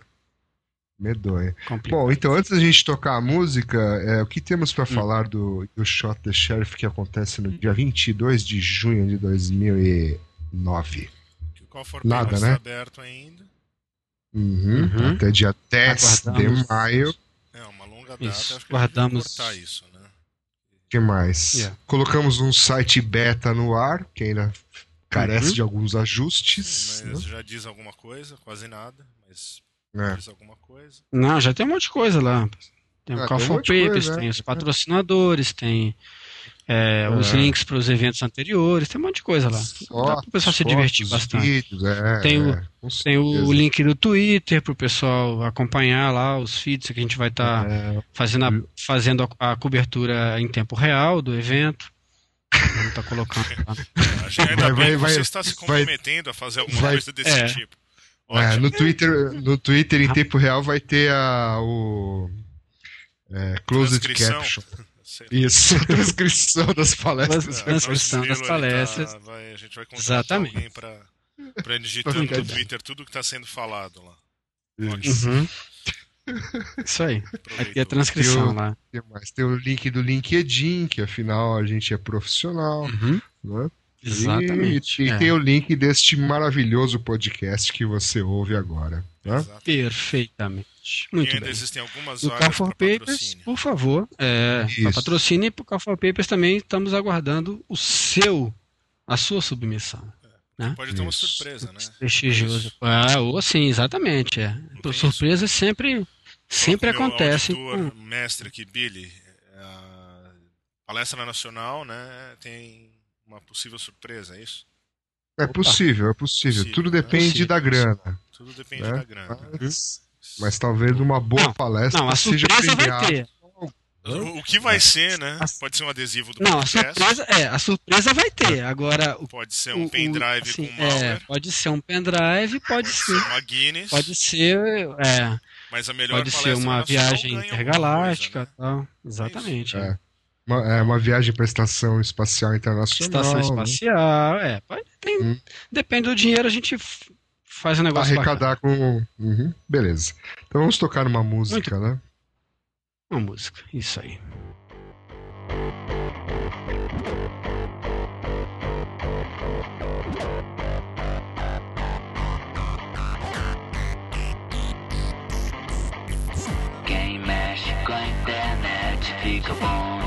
S1: Medonho.
S3: Complicado.
S1: Bom, então antes da gente tocar a música, é, o que temos
S3: Hum.
S1: para falar do, do Shot the Sheriff que acontece no dia 22 de junho de 2009?
S2: Que o cofre
S1: Nada, né?
S2: aberto ainda.
S1: Uhum,
S3: Uhum.
S1: Até dia 10
S3: Aguardamos.
S1: de maio.
S2: É uma longa data.
S3: Isso,
S2: acho que a gente vai
S3: guardamos-
S2: cortar isso, né?
S1: Que mais?
S3: Yeah.
S1: Colocamos um site beta no ar, que ainda carece
S3: Uhum.
S1: de alguns
S2: Sim,
S1: ajustes.
S2: mas já diz alguma coisa, quase nada, mas
S1: né? É.
S2: diz alguma coisa.
S3: Não, já tem um monte de coisa lá. Tem o
S1: Ah,
S3: Call
S1: tem
S3: for Papers,
S1: coisa,
S3: tem
S1: né?
S3: os patrocinadores, tem é, os
S1: É.
S3: links para os eventos anteriores, tem um monte de coisa lá. Dá
S1: Fotos,
S3: para o pessoal se
S1: fotos,
S3: divertir bastante.
S1: Vídeos, é,
S3: Tem o-
S1: é,
S3: Tem o link do Twitter para o pessoal acompanhar lá os feeds que a gente vai estar
S1: É,
S3: fazendo, a, fazendo a, a cobertura em tempo real do evento. Vamos estar colocando lá.
S2: Acho que ainda
S1: Vai-
S2: bem
S1: vai-
S2: que
S1: vai-
S2: você está se
S1: vai-
S2: comprometendo a fazer alguma
S1: vai-
S2: coisa desse
S3: é.
S2: tipo.
S1: é, no Twitter, no Twitter em tempo real vai ter a, o é, closed caption.
S2: Sei lá.
S1: Isso, transcrição das palestras.
S2: É,
S3: Transcrição das
S2: ele
S3: palestras.
S2: tá- vai- a gente vai contratar
S3: Exatamente.
S2: alguém pra, pra ir digitando no. Twitter tudo que tá sendo falado lá.
S1: Isso.
S3: Uhum. Isso aí. Vai ter a transcrição
S1: Eu-
S3: lá.
S1: Tem mais? Tem o link do LinkedIn, que afinal a gente é profissional.
S3: Uhum.
S1: Né?
S3: Exatamente.
S1: E, e
S3: é.
S1: tem o link deste maravilhoso podcast que você ouve agora. Né?
S3: Perfeitamente.
S2: E
S3: Muito
S2: ainda
S3: bem.
S2: existem algumas
S3: No
S2: vagas
S3: Call Papers,
S2: patrocínio.
S3: por favor, é, patrocínio e para o Call for Papers também estamos aguardando o seu, a sua submissão.
S2: Pode ter uma
S1: Isso.
S2: surpresa, né?
S3: Prestigioso. Ah, ou sim, exatamente. É.
S2: tem
S3: Surpresas sempre, sempre
S2: Meu
S3: acontecem.
S2: auditor,
S3: com-
S2: mestre aqui, Billy, a palestra nacional, né, tem uma possível surpresa, é isso?
S1: É possível, é possível.
S2: Possível,
S1: Tudo
S2: né?
S1: depende
S3: Possível,
S1: da grana.
S2: Tudo depende
S1: né?
S2: da grana.
S1: Mas, mas talvez uma boa
S3: Não,
S1: palestra
S3: Não, a
S1: seja
S3: surpresa vai
S1: premiada.
S3: ter.
S2: O, que vai ser, né? Pode ser um adesivo do
S3: Não, a
S2: podcast,
S3: surpresa, é, a surpresa vai ter. Agora, o,
S2: pode ser um
S3: o-
S2: pendrive
S3: assim,
S2: com malware,
S3: é, pode ser um pendrive, pode
S2: pode
S3: ser.
S2: ser uma Guinness,
S3: Pode ser, é,
S2: mas a melhor
S3: pode ser uma
S2: nacional
S3: viagem intergaláctica,
S2: coisa, né?
S3: tal. Exatamente.
S1: É. Uma, é uma viagem para a Estação Espacial Internacional.
S3: Estação
S1: né?
S3: espacial, é. Pode, tem-
S1: Hum.
S3: Depende do dinheiro, a gente faz um negócio bacana.
S1: Arrecadar com. Uhum, beleza. Então vamos tocar uma música, né?
S3: Uma música, isso aí.
S4: Quem mexe com a internet fica bom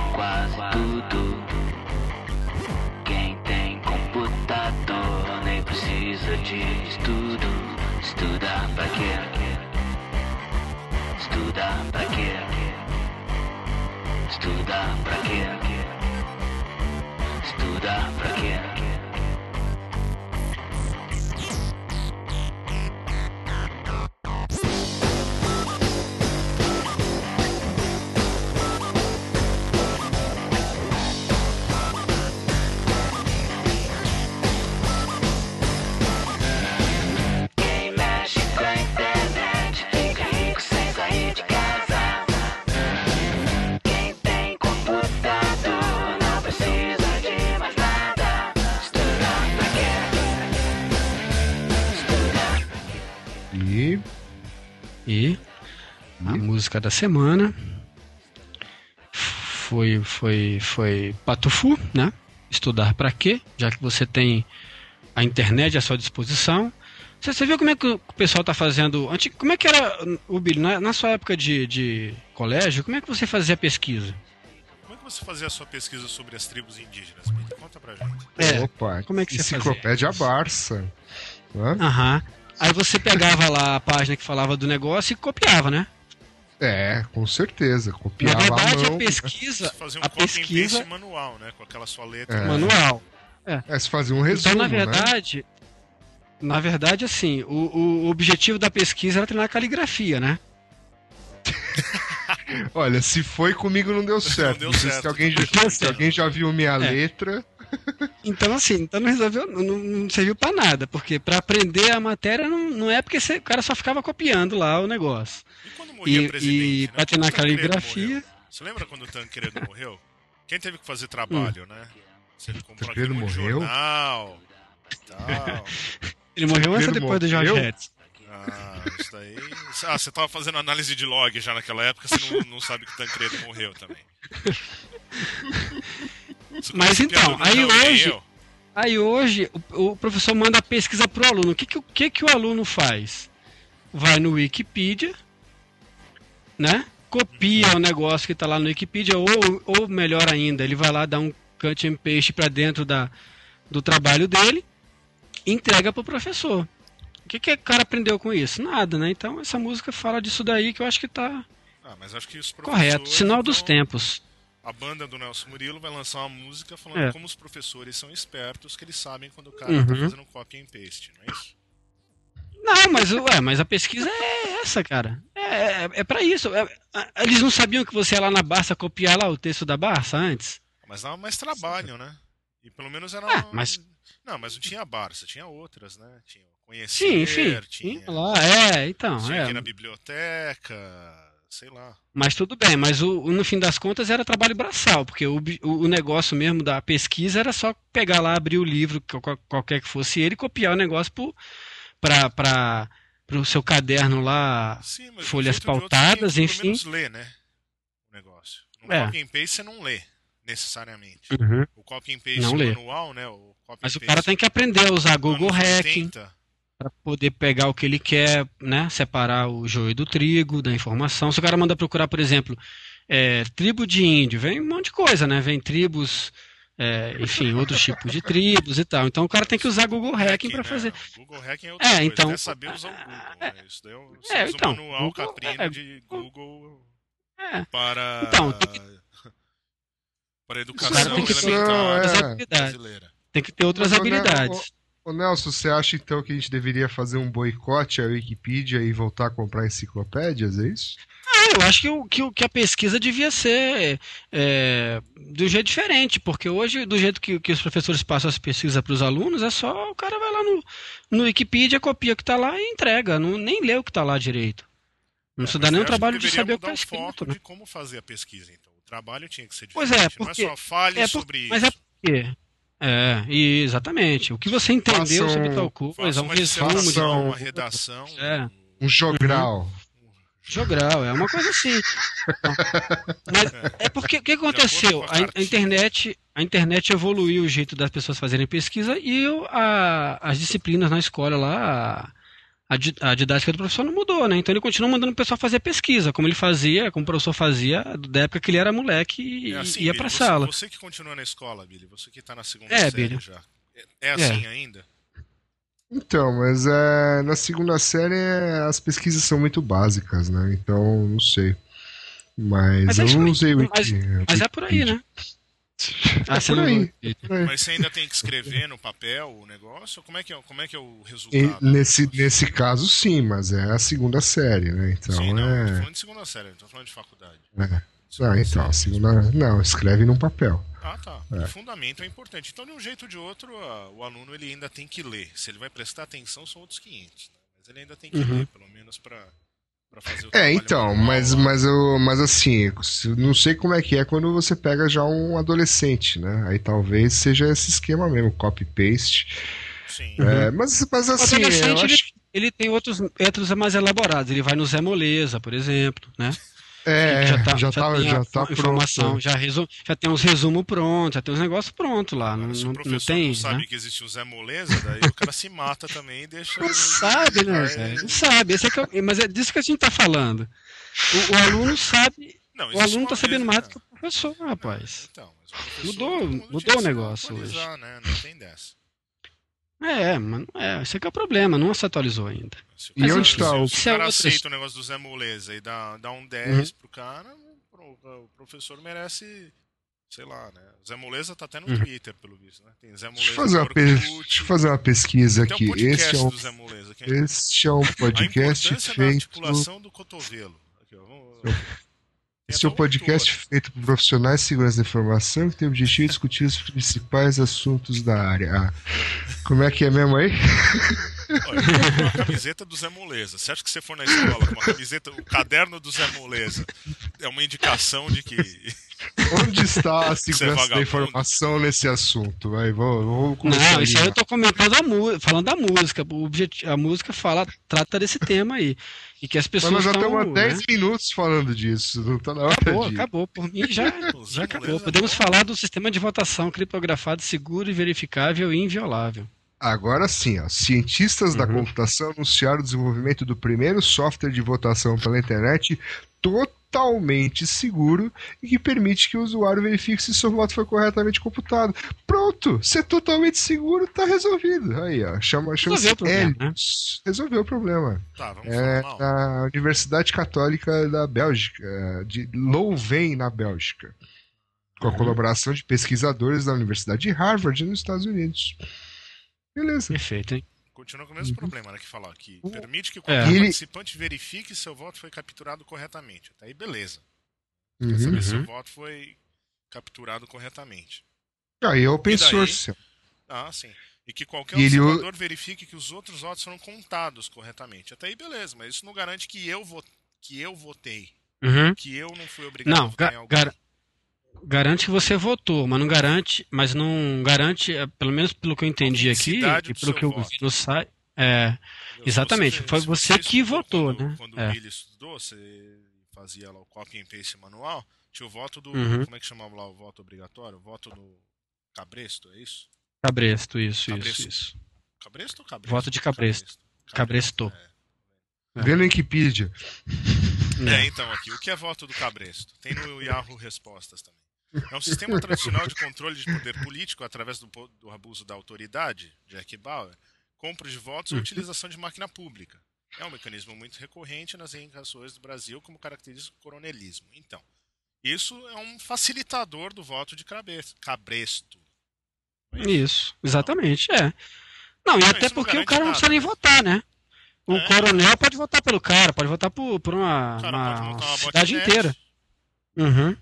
S4: Estudar pra quê? Estudar pra quê?
S3: Música da semana foi foi foi Patufu, né? Estudar pra quê? Já que você tem a internet à sua disposição. Você, você viu como é que o pessoal tá fazendo? anti- Como é que era o Billy na, na sua época de, de colégio? Como é que você fazia pesquisa?
S2: Como é que você fazia a sua pesquisa sobre as tribos indígenas, Billy? Conta pra gente.
S3: É,
S1: Opa,
S3: como é que você fazia?
S1: Enciclopédia Barça. Né?
S3: Aham. Aí você pegava lá a página que falava do negócio e copiava, né?
S1: É, com certeza.
S3: Na
S1: Copiava
S3: verdade,
S1: a mão.
S3: a pesquisa,
S2: Você fazia um
S3: a
S2: copy and
S3: pesquisa
S2: paste manual, né? Com aquela sua letra.
S1: É.
S3: manual.
S1: É, se fazia um resumo.
S3: Então, na
S1: né?
S3: verdade, na verdade, assim, o, o objetivo da pesquisa era treinar caligrafia, né?
S1: Olha, se foi comigo não deu certo.
S2: deu
S1: Não sei
S2: certo.
S1: se alguém, já,
S3: deu
S1: se alguém já viu minha
S3: É.
S1: letra.
S3: Então, assim, então não resolveu, não, não serviu pra nada, porque pra aprender a matéria não, não é porque você- o cara só ficava copiando lá o negócio.
S2: E quando morria
S3: E,
S2: presidente,
S3: e
S2: né? Tancredo
S3: caligrafia.
S2: Você lembra quando o Tancredo morreu? Quem teve que fazer trabalho, né? Você comprou aquele
S1: morreu?
S2: jornal. Tal.
S3: ele morreu antes ou depois do
S1: morreu?
S3: Retz?
S2: Ah, isso daí. Ah, você tava fazendo análise de log já naquela época, você não, não sabe que o Tancredo morreu também.
S3: Mas então, aí hoje-? Aí hoje o, o professor manda a pesquisa pro aluno. O que, que, o que, que o aluno faz? Vai no Wikipedia, né? Copia o negócio que está lá no Wikipedia, ou, ou melhor ainda, ele vai lá dar um cut and paste para dentro da, do trabalho dele, entrega pro professor. O que, que o cara aprendeu com isso? Nada, né? Então essa música fala disso daí que eu acho que tá
S2: Ah, mas acho que.
S3: Correto. Sinal dos tempos.
S2: A banda do Nelson Murilo vai lançar uma música falando
S3: É.
S2: como os professores são espertos, que eles sabem quando o cara tá
S3: Uhum.
S2: fazendo copy and paste, não é isso?
S3: Não, mas, ué, mas a pesquisa é essa, cara. É, é, é pra isso. É- eles não sabiam que você ia lá na Barça copiar lá o texto da Barça antes?
S2: Mas dava mais trabalho, né? E pelo menos era.
S3: Ah, mas-
S2: Não, mas não tinha a Barça, tinha outras, né? Tinha o Conhecer,
S3: Sim, enfim.
S2: tinha,
S3: Tinha lá, é, então.
S2: tinha
S3: é.
S2: aqui na biblioteca, sei lá.
S3: Mas tudo bem, mas o, no fim das contas era trabalho braçal, porque o, o, negócio mesmo da pesquisa era só pegar lá, abrir o livro, qual- qual- qualquer que fosse ele, e copiar o negócio para o seu caderno lá.
S2: Sim,
S3: Folhas
S2: outro,
S3: pautadas,
S2: que
S3: enfim.
S2: Pelo menos ler, né? O negócio. No
S3: É.
S2: copy and paste você não lê, necessariamente.
S3: Uhum.
S2: O copy and paste
S3: Não lê.
S2: manual, né? O
S3: Mas o cara tem que aprender a usar Google Hacking
S2: 80,
S3: para poder pegar o que ele quer, né? Separar o joio do trigo, da informação. Se o cara manda procurar, por exemplo, é, tribo de índio, vem um monte de coisa, né? Vem tribos, é, enfim, outros tipos de tribos e tal. Então o cara tem que usar Google Hacking para
S2: né?
S3: fazer.
S2: Google Hacking é outra
S3: É,
S2: coisa,
S3: então-
S2: é saber usar o Google.
S3: é,
S2: né? Isso daí é o, você
S3: é,
S2: usa
S3: então,
S2: o manual
S3: Google-
S2: caprino
S3: é,
S2: de Google
S3: É,
S2: para,
S3: Então, tem que-
S2: para educação
S1: ser-
S2: elementar
S1: é.
S2: brasileira.
S3: Tem que ter outras habilidades.
S1: Ô Nelson, você acha então que a gente deveria fazer um boicote à Wikipedia e voltar a comprar enciclopédias, é isso?
S3: Ah, eu acho que, o, que, que a pesquisa devia ser é, de um jeito diferente, porque hoje, do jeito que, que os professores passam as pesquisas para os alunos, é só o cara vai lá no, no Wikipedia, copia o que está lá e entrega, não, nem lê o que está lá direito. Não se
S2: É,
S3: dá
S2: mas
S3: nem o trabalho de saber o que está
S2: foco
S3: escrito. Né?
S2: de como fazer a pesquisa, então. O trabalho tinha que ser
S3: Pois
S2: diferente.
S3: é,
S2: não
S3: porque-
S2: é só fale
S3: É, por-
S2: sobre
S3: mas
S2: isso.
S3: é porque. É, e- exatamente. O que você entendeu
S1: Façam-
S3: sobre tal coisa, um
S2: uma
S3: resumo de.
S1: um-
S2: uma redação.
S3: É.
S1: Um jogral.
S3: Jogral, é uma coisa assim. Mas é porque o que aconteceu?
S2: a
S3: A, internet, a internet evoluiu o jeito das pessoas fazerem pesquisa e o- a- as disciplinas na escola lá, a, di- a didática do professor não mudou, né? Então ele continua mandando o pessoal fazer pesquisa, como ele fazia, como o professor fazia da época que ele era moleque e
S2: É assim,
S3: ia
S2: Billy,
S3: pra
S2: você,
S3: sala.
S2: Você que continua na escola, Billy, você que tá na segunda
S3: É,
S2: série
S3: Billy.
S2: já. É, é assim ainda?
S1: Então, mas é, na segunda série é, as pesquisas são muito básicas, né? Então, não sei. Mas,
S3: Mas
S1: eu
S3: acho
S1: não
S3: que-
S1: usei o
S3: mas-
S1: Wiki.
S3: Mas é por aí, né? Ah,
S1: É por
S3: não
S1: aí. É.
S2: Mas você ainda tem que escrever no papel o negócio? Como é que é, como é, que é o
S1: E
S2: resultado? do
S1: nesse, nesse caso, sim, mas é a segunda série, né? Então
S2: Sim, não, eu tô
S1: é.
S2: falando de segunda série, eu tô falando de faculdade.
S1: é.
S2: Segunda
S1: Ah, então,
S2: série.
S1: a segunda. Não, escreve num papel.
S2: Ah, tá.
S1: É.
S2: O fundamento é importante. Então, de um jeito ou de outro, a- o aluno ele ainda tem que ler. Se ele vai prestar atenção, são outros 500. né? Mas ele ainda tem que
S3: Uhum.
S2: ler, pelo menos pra, pra fazer o
S1: É, então, mas, mas, eu, mas assim, não sei como é que é quando você pega já um adolescente, né? Aí talvez seja esse esquema mesmo, copy-paste.
S2: Sim.
S1: É, mas, mas
S3: O
S1: assim, eu
S3: adolescente, ele,
S1: acho que.
S3: ele tem outros métodos mais elaborados. Ele vai no Zé Moleza, por exemplo, né?
S1: É, já tá, já tá,
S3: tem a
S1: já tá
S3: informação,
S1: pronto.
S3: já, resu, já tem uns resumos prontos, já tem uns negócios prontos lá. Não,
S2: se
S3: não,
S2: o
S3: não
S2: professor
S3: tem.
S2: não sabe
S3: né?
S2: que existe o Zé Moleza, daí o cara se mata também e deixa.
S3: Não sabe, né, Zé? Não sabe. Esse é que é mas é disso que a gente tá falando. O, o aluno sabe.
S2: Não,
S3: O aluno tá sabendo mais
S2: né?
S3: do que o professor, rapaz.
S2: Então, mas o professor,
S3: Mudou- mudou o negócio
S2: atualizar, Né? Não tem dessa.
S3: É, mas não é. Esse é que é o problema, não se atualizou ainda.
S2: Se o
S1: E
S2: cara-
S1: onde
S2: se,
S1: tá o-
S2: se o
S3: é
S2: cara aceita o negócio do Zé Moleza e dá, dá um 10 pro cara, o pro- o professor merece, sei lá, né? O Zé Moleza tá até no
S3: Uhum.
S2: Twitter, pelo visto, né? Tem Zé
S1: Deixa
S2: Moleza
S1: fazer uma,
S2: no
S1: pe- deixa eu fazer uma pesquisa
S2: tem
S1: aqui.
S2: um podcast
S1: Este é um,
S2: do Moleza. É
S1: este é um
S2: a
S1: podcast
S2: importância da
S1: feito.
S2: articulação do cotovelo. Aqui, ó, vamos-
S1: Este é um podcast feito por profissionais de segurança da informação que tem o objetivo de discutir os principais assuntos da área. Ah, como é que é mesmo aí?
S2: Olha, eu uma camiseta do Zé Moleza. Você acha que você for na escola com uma camiseta, o caderno do Zé Moleza é uma indicação de que.
S1: Onde está a
S2: é
S1: segurança da informação nesse assunto? Vai, vou, vou começar
S3: Não, isso aí eu tô comentando a música, falando da música. A música fala, trata desse tema aí. E que as
S1: Mas
S3: pessoas
S1: nós já
S3: estão.
S1: estamos há 10
S3: né?
S1: minutos falando disso. Não tá na hora
S3: Acabou,
S1: de.
S3: acabou. Por mim já, já acabou. Podemos
S2: é bom.
S3: falar do sistema de votação criptografado seguro e verificável e inviolável.
S1: Agora sim, ó. Cientistas da
S3: Uhum.
S1: computação anunciaram o desenvolvimento do primeiro software de votação pela internet totalmente seguro e que permite que o usuário verifique se seu voto foi corretamente computado. Pronto, ser totalmente seguro tá resolvido. Aí, ó, chama, chama
S3: Resolveu o problema, né?
S1: Resolveu o problema.
S2: Tá, vamos
S1: É na Universidade Católica da Bélgica, de Louvain, na Bélgica. Com a
S3: Uhum.
S1: colaboração de pesquisadores da Universidade de Harvard nos Estados Unidos. Beleza.
S3: Perfeito, hein?
S2: Continua com o mesmo problema, né? Que falar que permite que
S3: É.
S2: qualquer
S1: Ele-
S2: participante verifique se seu voto foi capturado corretamente. Até aí, beleza. Quer
S1: Uhum.
S2: saber se
S3: Uhum.
S2: o voto foi capturado corretamente.
S1: Aí é open source.
S2: Ah, sim. E que qualquer
S1: E ele
S2: observador verifique que os outros votos foram contados corretamente. Até aí, beleza, mas isso não garante que eu, vo... que eu votei.
S3: Uhum.
S2: Que eu não fui obrigado a
S3: Não,
S2: votar
S3: ga-
S2: em algum.
S3: gar- garante que você votou, mas não garante, mas não garante, é, pelo menos pelo que eu entendi aqui e pelo que eu
S2: voto.
S3: vi no site, é?
S2: Se
S3: exatamente,
S2: você-
S3: foi você que
S2: estudou
S3: votou,
S2: quando,
S3: né?
S2: Quando
S3: É.
S2: o Billy estudou, você fazia lá o copy and paste manual, tinha o voto do.
S3: Uhum.
S2: Como é que chamava lá o voto obrigatório? O voto do Cabresto, é isso?
S3: Cabresto, isso,
S2: Cabresto.
S3: isso, isso.
S2: Cabresto ou Cabresto?
S3: Voto de Cabresto. Cabresto.
S2: É.
S1: Vê no Wikipedia.
S2: É, então aqui, o que é voto do Cabresto? Tem no Yahoo Respostas também. É um sistema tradicional de controle de poder político através do, do abuso da autoridade, Jack Bauer, compra de votos ou utilização de máquina pública. É um mecanismo muito recorrente nas reivindicações do Brasil, como caracteriza o coronelismo. Então, isso é um facilitador do voto de Cabre- Cabresto. Não é
S3: Isso, exatamente, é. Não, e
S2: Não,
S3: até
S2: não
S3: porque o cara não
S2: nada,
S3: precisa nem votar, né? O
S2: É.
S3: coronel pode votar pelo cara, pode votar por, por uma, uma
S2: uma
S3: cidade inteira. Uhum.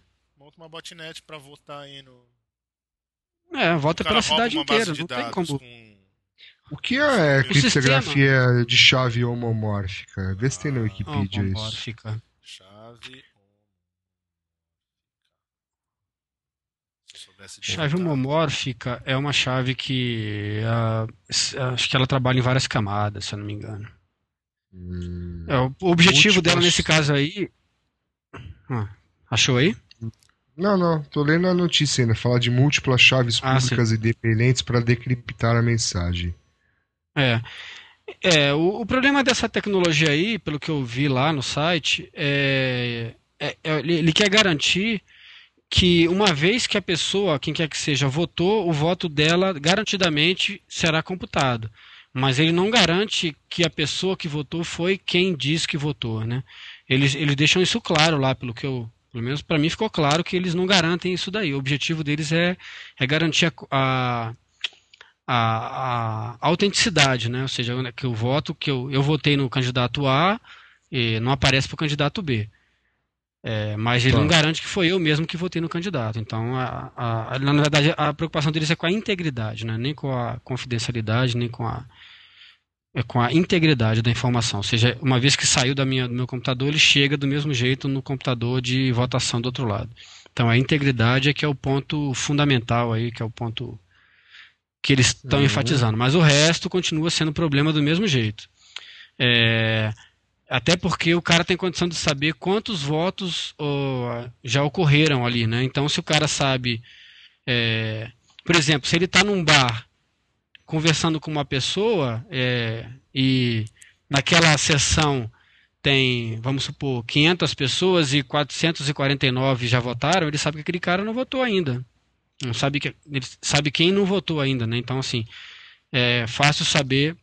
S2: Uma botnet pra votar aí no.
S3: É, vota pela cidade inteira, não tem como.
S2: com
S1: O que é
S2: O
S1: criptografia de chave homomórfica? Vê se tem no Wikipedia isso.
S3: Homomórfica.
S2: chave. Soubesse
S3: Chave
S2: digitar.
S3: homomórfica é uma chave que s- acho que ela trabalha em várias camadas, se eu não me engano.
S1: Hum.
S3: É, o objetivo
S1: Múltiplas-
S3: dela nesse caso aí. Ah, achou aí?
S1: Não, não, tô lendo a notícia ainda. Fala de múltiplas chaves
S3: Ah,
S1: públicas independentes para decriptar a mensagem.
S3: É. É, o, o problema dessa tecnologia aí, pelo que eu vi lá no site, é, é- é- ele, ele quer garantir que uma vez que a pessoa, quem quer que seja, votou, o voto dela garantidamente será computado. Mas ele não garante que a pessoa que votou foi quem diz que votou, né? Eles, eles deixam isso claro lá, pelo que eu, pelo menos para mim ficou claro que eles não garantem isso daí. O objetivo deles é, é garantir a, a, a, autenticidade, né? Ou seja, que o voto que eu, eu votei no candidato A e não aparece para o candidato B. É, mas ele
S1: Tá.
S3: não garante que foi eu mesmo que votei no candidato. Então, a, a- a- na verdade, a preocupação deles é com a integridade, né? nem com a confidencialidade, nem com a, é com a integridade da informação. Ou seja, uma vez que saiu da minha, do meu computador, ele chega do mesmo jeito no computador de votação do outro lado. Então, a integridade é que é o ponto fundamental aí, que é o ponto que eles estão
S1: Uhum.
S3: enfatizando. Mas o resto continua sendo problema do mesmo jeito. É, até porque o cara tem condição de saber quantos votos ó, já ocorreram ali, né? Então, se o cara sabe, é, por exemplo, se ele está num bar conversando com uma pessoa é, e naquela sessão tem, vamos supor, 500 pessoas e 449 já votaram, ele sabe que aquele cara não votou ainda. Não sabe que ele sabe quem não votou ainda, né? Então assim, é fácil saber,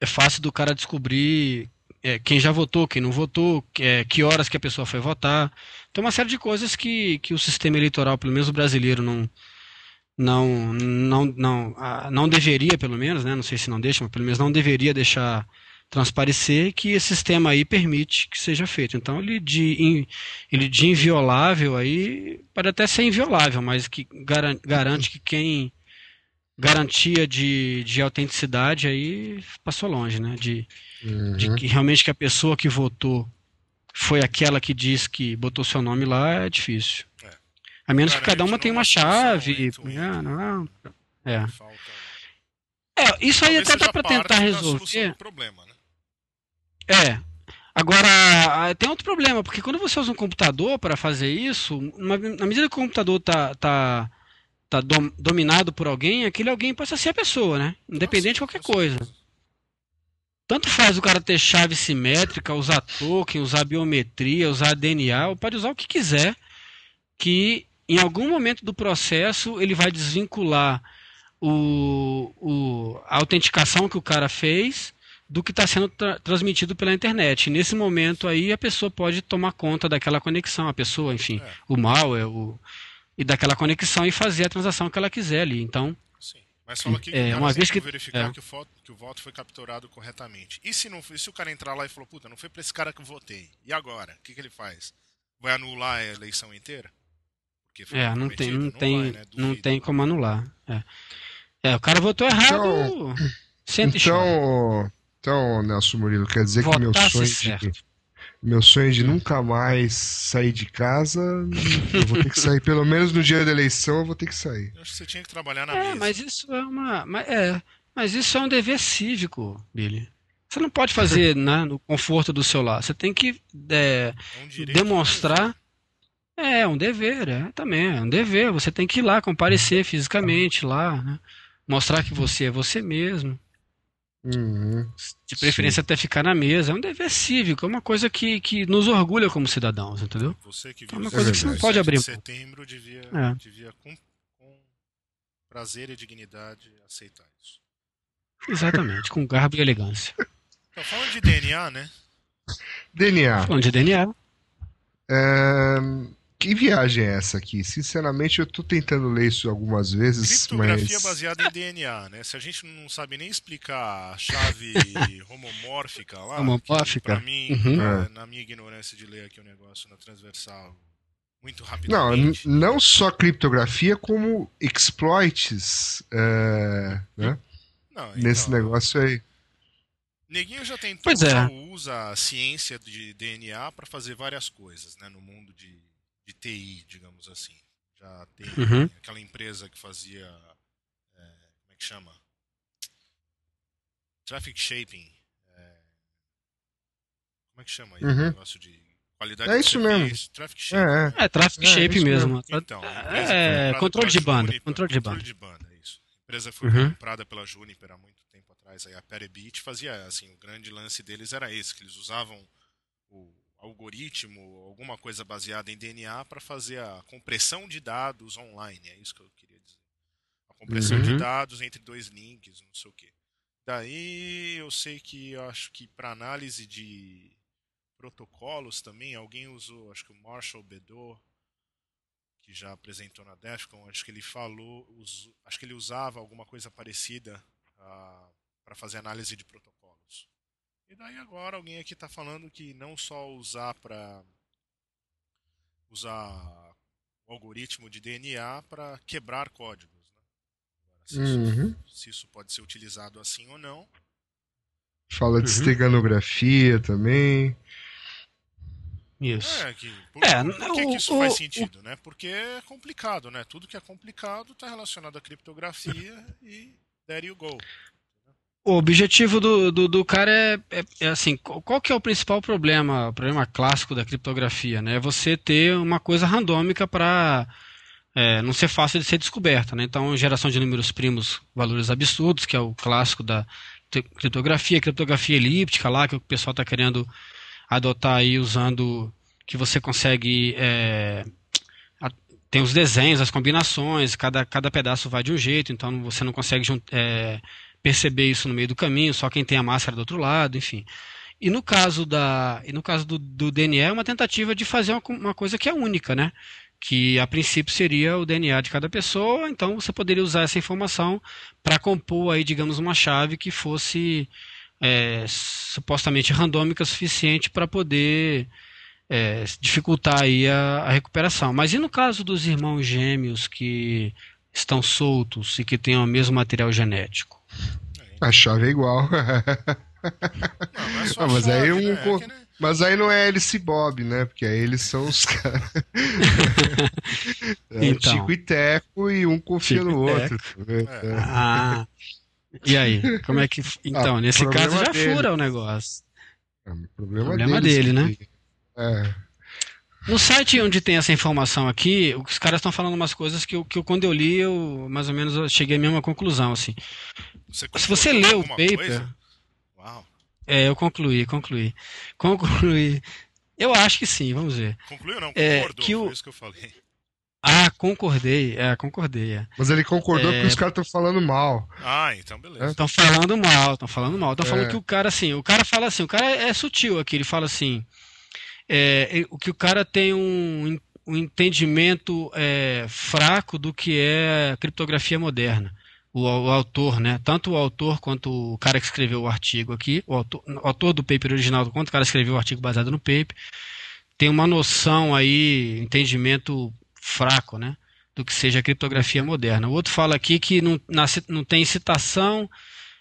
S3: é fácil do cara descobrir é, quem já votou, quem não votou, que, é, que horas que a pessoa foi votar. Então uma série de coisas que, que o sistema eleitoral, pelo menos o brasileiro, não não não não ah, não deveria, pelo menos, né? Não sei se não deixa, mas pelo menos não deveria deixar transparecer que esse sistema aí permite que seja feito. Então ele de, ele de inviolável aí pode até ser inviolável, mas que garan- garante que quem garantia de, de autenticidade aí passou longe, né? De, de
S1: Uhum.
S3: que realmente que a pessoa que votou foi aquela que diz que botou seu nome lá é difícil. A menos que cada uma tenha uma chave.
S2: end-to-end.
S3: ah, não, é. É, isso aí até dá para tentar resolver.
S2: problema, né?
S3: É. Agora, ah, tem outro problema, porque quando você usa um computador para fazer isso, na medida que o computador tá, tá, tá dom- dominado por alguém, aquele alguém passa a ser a pessoa, né? Independente de
S2: Ah, sim,
S3: qualquer coisa. Tanto faz o cara ter chave simétrica, usar token, usar biometria, usar DNA, pode usar o que quiser, que em algum momento do processo ele vai desvincular o, o- a autenticação que o cara fez do que está sendo tra- transmitido pela internet. Nesse momento aí a pessoa pode tomar conta daquela conexão, a pessoa, enfim,
S2: É.
S3: o malware, o, e daquela conexão e fazer a transação que ela quiser ali. Então,
S2: Sim. Mas fala aqui
S3: É, uma vez
S2: que verificar
S3: é.
S2: que, o voto, que o voto foi capturado corretamente. E se, não, foi- se o cara entrar lá e falou, puta, não foi pra esse cara que eu votei. E agora? O que, que ele faz? Vai anular a eleição inteira? Porque foi
S3: é, não tem,
S2: comprometido?
S3: não tem,
S2: vai, né?
S3: não tem como anular. É, É, o cara votou errado. e chora.
S1: Então, então, Nelson Murilo, quer dizer que meu
S3: Votasse
S1: sonho, de,
S3: certo.
S1: meu sonho de nunca mais sair de casa, eu vou ter que sair, pelo menos no dia da eleição, eu vou ter que sair.
S2: Eu acho que você tinha que trabalhar na
S3: É,
S2: mesa.
S3: mas isso é uma. Mas, é, mas isso é um dever cívico, Billy. Você não pode fazer né, no conforto do seu lar. Você tem que é,
S2: É um
S3: demonstrar. É, é um dever, é também, é um dever. Você tem que ir lá, comparecer fisicamente lá, né? Mostrar que você é você mesmo.
S1: Uhum.
S3: De preferência até ficar na mesa. É um dever cívico, é uma coisa que, que nos orgulha como cidadãos, entendeu?
S2: Você que
S3: É
S2: viu
S3: uma
S1: coisa que você não
S2: 17
S3: pode abrir
S2: setembro devia,
S3: É.
S2: devia com, com prazer e dignidade aceitar isso.
S3: Exatamente, com garbo e elegância.
S2: Então, falando de DNA, né?
S1: DNA,
S3: Falando de DNA,
S1: é, que viagem é essa aqui? Sinceramente, eu tô tentando ler isso algumas vezes,
S2: Criptografia
S1: mas...
S2: baseada em DNA, né? Se a gente não sabe nem explicar a chave homomórfica lá,
S3: Homomórfica?
S2: pra mim,
S3: Uhum.
S2: na, na minha ignorância de ler aqui o negócio na transversal, muito
S1: Não,
S2: rapidamente.
S1: n- não só criptografia, como exploits é, né,
S2: Não,
S1: nesse
S2: então,
S1: negócio aí.
S2: Neguinho já tentou,
S3: Pois é.
S2: usa a ciência de DNA para fazer várias coisas, né? No mundo de, de TI, digamos assim. Já tem
S3: Uhum.
S2: aquela empresa que fazia. é, como é que chama? Traffic shaping. é, como é que chama aí?
S1: Uhum.
S2: O negócio de qualidade
S1: É
S2: de
S1: isso
S2: serviço,
S1: mesmo.
S2: Traffic
S1: É,
S2: shaping.
S1: é.
S3: é traffic
S1: É,
S3: shape
S1: isso
S3: mesmo.
S2: Então, a empresa foi
S3: É, controle de banda,
S2: Juniper-
S3: controle de banda.
S2: de banda, é isso. A empresa foi
S3: Uhum.
S2: comprada pela Juniper há muito tempo atrás. Aí a Perebit fazia assim, o grande lance deles era esse, que eles usavam o algoritmo, alguma coisa baseada em DNA para fazer a compressão de dados online, é isso que eu queria dizer. A compressão de
S3: Uhum.
S2: dados entre dois links, não sei o quê. Daí eu sei que eu acho que para análise de protocolos também, alguém usou, acho que o Marshall Bedor, que já apresentou na DEFCON, acho que ele falou, us- acho que ele usava alguma coisa parecida para fazer análise de protocolos. E daí agora alguém aqui está falando que não só usar para usar o algoritmo de DNA para quebrar códigos. Né? Agora, se,
S1: Uhum.
S2: isso, se isso pode ser utilizado assim ou não,
S1: Fala de
S3: Uhum.
S1: esteganografia também.
S3: Isso.
S2: É, que, por,
S3: É,
S2: por- por que,
S3: o-
S2: que isso
S3: o-
S2: faz
S3: o-
S2: sentido, né? Porque é complicado, né? Tudo que é complicado está relacionado à criptografia e there you go.
S3: O objetivo do, do, do cara é, é, é assim, qual que é o principal problema, o problema clássico da criptografia, né? É você ter uma coisa randômica para não ser fácil de ser descoberta, né? Então, geração de números primos, valores absurdos, que é o clássico da criptografia, criptografia elíptica lá, que o pessoal está querendo adotar aí usando que você consegue é, tem os desenhos, as combinações, cada, cada pedaço vai de um jeito, então você não consegue é, perceber isso no meio do caminho, só quem tem a máscara do outro lado, enfim. E no caso da, e no caso do, do DNA é uma tentativa de fazer uma, uma coisa que é única, né? Que a princípio seria o DNA de cada pessoa, então você poderia usar essa informação para compor aí, digamos, uma chave que fosse é, supostamente randômica o suficiente para poder é, dificultar aí a, a recuperação. Mas e no caso dos irmãos gêmeos que estão soltos e que têm o mesmo material genético?
S1: A chave é igual.
S2: Não, não é só
S1: Ah, mas
S2: chave,
S1: aí um
S2: né?
S1: co-
S2: É que?
S1: Mas aí não é Alice e Bob, né? Porque aí eles são os caras. é
S3: Então.
S1: Tico e Teco e um confia
S3: Tico
S1: no outro. né?
S2: É.
S3: Ah, e aí? Como é que. Então,
S1: Ah,
S3: nesse caso já
S1: dele.
S3: fura o negócio.
S1: É um problema,
S3: Problema
S1: deles
S3: dele, né?
S1: que- É.
S3: No site onde tem essa informação aqui, os caras estão falando umas coisas que, eu, que eu, quando eu li, eu mais ou menos eu cheguei à mesma conclusão. Assim. Se você lê o paper.
S2: coisa? Uau.
S3: É, eu concluí, concluí. Concluí. Eu acho que sim, vamos ver.
S2: Concluiu ou não?
S3: É,
S2: Concordou,
S3: que o-
S2: foi isso que eu falei.
S3: Ah, concordei. É, concordei. é.
S1: Mas ele concordou
S3: É.
S1: que os caras estão falando mal.
S2: Ah, então beleza.
S3: Estão falando mal, estão falando mal. Estão falando
S1: É.
S3: que o cara, assim, o cara fala assim, o cara é sutil aqui, ele fala assim, é, o que o cara tem um, um entendimento é, fraco do que é criptografia moderna. O, o autor, né? Tanto o autor quanto o cara que escreveu o artigo aqui, o autor, o autor do paper original, quanto o cara que escreveu o artigo baseado no paper, tem uma noção aí, entendimento fraco, né? Do que seja a criptografia moderna. O outro fala aqui que não, na não tem citação,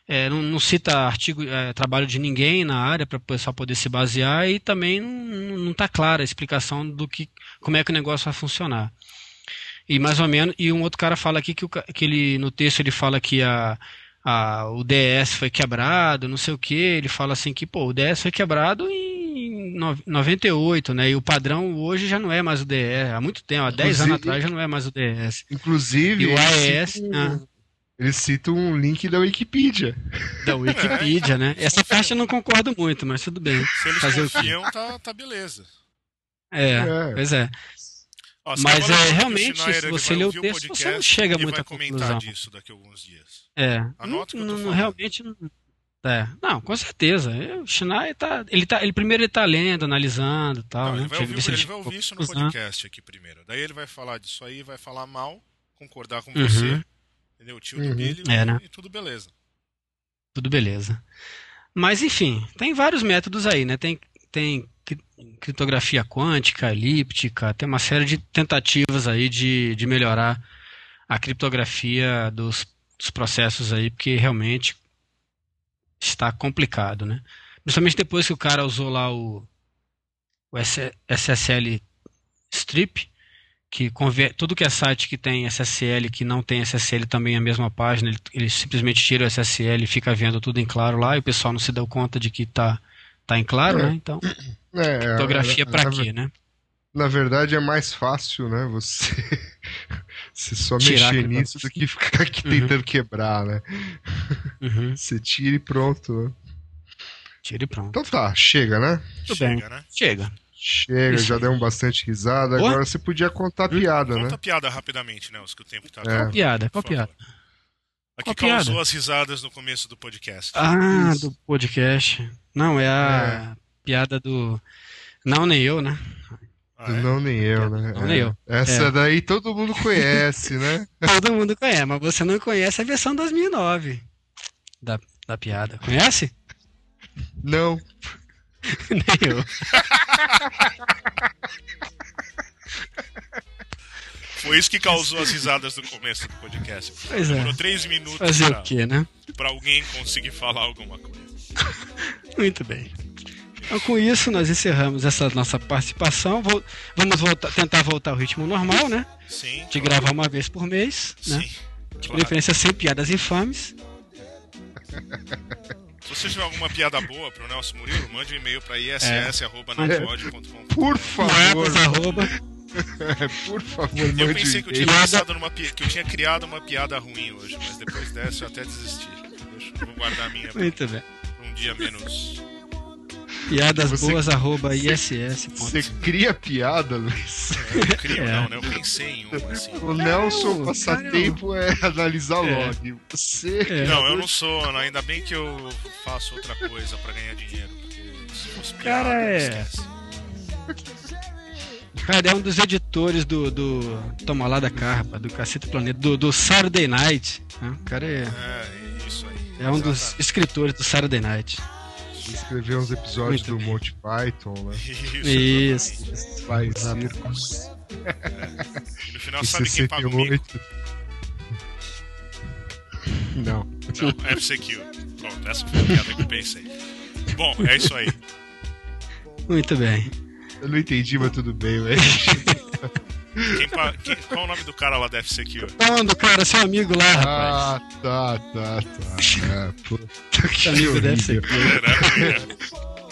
S3: é, não, não cita artigo, é, trabalho de ninguém na área para o pessoal poder se basear e também não está clara a explicação do que, como é que o negócio vai funcionar. E mais ou menos, e um outro cara fala aqui que, o que ele, no texto ele fala que a, a, o DS foi quebrado, não sei o que, ele fala assim que pô, o DS foi quebrado em no- 98, né? E o padrão hoje já não é mais o DS, há muito tempo, há 10 anos atrás já não é mais o DS.
S1: Inclusive,
S3: E o AES, ah.
S1: Ele cita um link da Wikipedia.
S3: Da Wikipedia, né? Essa parte eu não concordo muito, mas tudo bem.
S2: Se eles
S3: Fazer
S2: confiam, tá, tá beleza.
S3: É,
S1: É.
S3: pois é.
S2: Ó,
S3: Mas,
S2: você
S3: é, realmente, se você lê o texto, você
S2: podcast
S3: não chega muito
S2: comentar
S3: conclusão.
S2: disso daqui a alguns dias.
S3: É.
S2: Anota o
S3: não,
S2: que eu tô
S3: não- realmente não. É. Não, com certeza. O Schneider tá. Ele, tá, ele primeiro ele tá lendo, analisando e tal,
S2: Não,
S3: né?
S2: ele vai,
S3: a
S2: ouvir, ele
S3: ele
S2: vai ouvir isso no
S3: conclusão.
S2: podcast aqui primeiro. Daí ele vai falar disso aí, vai falar mal, concordar com
S3: Uhum.
S2: você. Entendeu? O tio
S1: Uhum.
S2: do Billy
S3: É, né?
S2: e tudo beleza.
S3: Tudo beleza. Mas enfim, tem vários métodos aí, né? Tem, tem cri- criptografia quântica, elíptica, tem uma série de tentativas aí de, de melhorar a criptografia dos, dos processos aí, porque realmente está complicado, né? Principalmente depois que o cara usou lá o, o SSL strip, que conver- tudo que é site que tem SSL, que não tem SSL também é a mesma página, ele, ele simplesmente tira o SSL e fica vendo tudo em claro lá, e o pessoal não se deu conta de que tá, tá em claro,
S1: É.
S3: né? Então,
S1: É,
S3: criptografia
S1: na-
S3: pra
S1: na-
S3: quê, né?
S1: Na verdade é mais fácil, né? Você, você só
S3: Tirar
S1: mexer nisso do que ficar aqui
S3: Uhum.
S1: tentando quebrar, né?
S3: Uhum.
S1: Você tira e pronto. né?
S3: Tira e pronto.
S1: Então tá, chega, né?
S3: Tudo
S2: Chega,
S3: bem.
S2: né?
S3: Chega.
S1: Chega,
S3: Isso
S1: já
S3: aí.
S1: demos bastante risada.
S3: Boa.
S1: Agora você podia contar a piada,
S2: Conta
S1: né?
S2: a piada rapidamente, Nelson, que o tempo tá
S1: É.
S2: acabando,
S3: Piada, qual piada?
S2: A
S3: Qual
S2: que causou
S3: piada?
S2: as risadas no começo do podcast.
S3: Ah,
S1: Isso.
S3: do podcast. Não, é a piada do. Não, nem eu, né?
S2: Ah, é?
S1: Não, nem eu, né?
S3: Não,
S1: É.
S3: nem eu.
S1: Essa
S3: É.
S1: daí todo mundo conhece, né?
S3: Todo mundo conhece, mas você não conhece a versão 2009 da, da piada. Conhece?
S1: Não.
S3: nem eu.
S2: Foi isso que causou as risadas do começo do podcast.
S3: Pois é.
S2: Demorou três minutos
S3: Fazer
S2: pra,
S3: o quê, né?
S2: pra alguém conseguir falar alguma coisa.
S3: Muito bem. Então, com isso, nós encerramos essa nossa participação. Vou- vamos voltar- tentar voltar ao ritmo normal, né?
S2: Sim.
S3: De
S2: claro.
S3: gravar uma vez por mês, né?
S2: Sim.
S3: De
S2: claro.
S3: preferência sem piadas infames.
S2: Se você tiver alguma piada boa pro Nelson Murilo, mande um e-mail pra
S3: É.
S2: iss.nãopode.com.
S1: Por favor,
S3: arroba.
S1: por favor,
S2: Eu
S1: mande
S2: pensei que eu
S1: um
S2: tinha pensado numa pi- que eu tinha criado uma piada ruim hoje, mas depois dessa eu até desisti. Deixa, eu vou guardar a minha pra
S3: Muito bem.
S2: um dia menos.
S3: Piadas
S1: Você-
S3: boas, arroba iss.
S1: Você cria piada, Luiz.
S2: É, eu não crio,
S3: É.
S2: não, né? Eu pensei em uma, assim.
S1: O Nelson,
S3: Não,
S1: passatempo é analisar
S3: É.
S1: log. Você.
S3: É.
S2: Não, eu não sou, não. ainda bem que eu faço outra coisa pra ganhar dinheiro, porque se fosse piada,
S3: Cara, é-. Cara, é um dos editores do, do Toma lá da Carpa, do Cacete Planeta, do, do Saturday Night. né? O cara é,
S2: É, isso aí.
S3: é um dos
S2: Exatamente.
S3: escritores do Saturday Night.
S1: Escrever uns episódios
S3: Muito
S1: do
S3: bem.
S1: Monty Python, né?
S2: Isso.
S3: Isso. Exato.
S1: circos.
S2: E no final,
S1: Em
S2: sabe quem paga o mico?
S1: 68. Não.
S2: Não, FCQ. Pronto, essa foi a piada que eu pensei. Bom, é isso aí.
S3: Muito bem.
S1: Eu não entendi, mas tudo bem, velho.
S2: Quem pa- quem- qual o nome do cara lá da FCQ?
S3: Então, do cara, seu amigo lá, rapaz.
S1: Ah, tá, tá, tá. É, puta que
S3: amigo deve ser.
S1: horrível.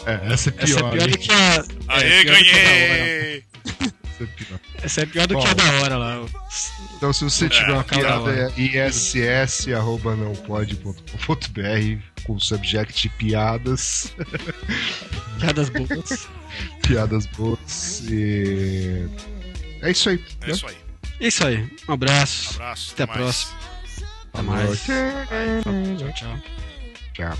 S1: É, essa é
S3: Essa é
S1: pior,
S3: pior do
S1: hein?
S3: que a.
S2: Aê,
S3: é, pior da
S2: ganhei!
S1: Essa é pior.
S3: É pior do que a da hora lá.
S1: Então, se você tiver uma piada, é iss.nãopode.com.br. com o subject piadas,
S3: Piadas boas.
S1: piadas boas e é isso aí.
S2: É
S1: né?
S2: isso aí.
S3: É isso aí. Um abraço.
S2: Um abraço.
S3: Até, até a
S2: mais.
S3: próxima. Até mais. Tchau, tchau.
S1: Tchau.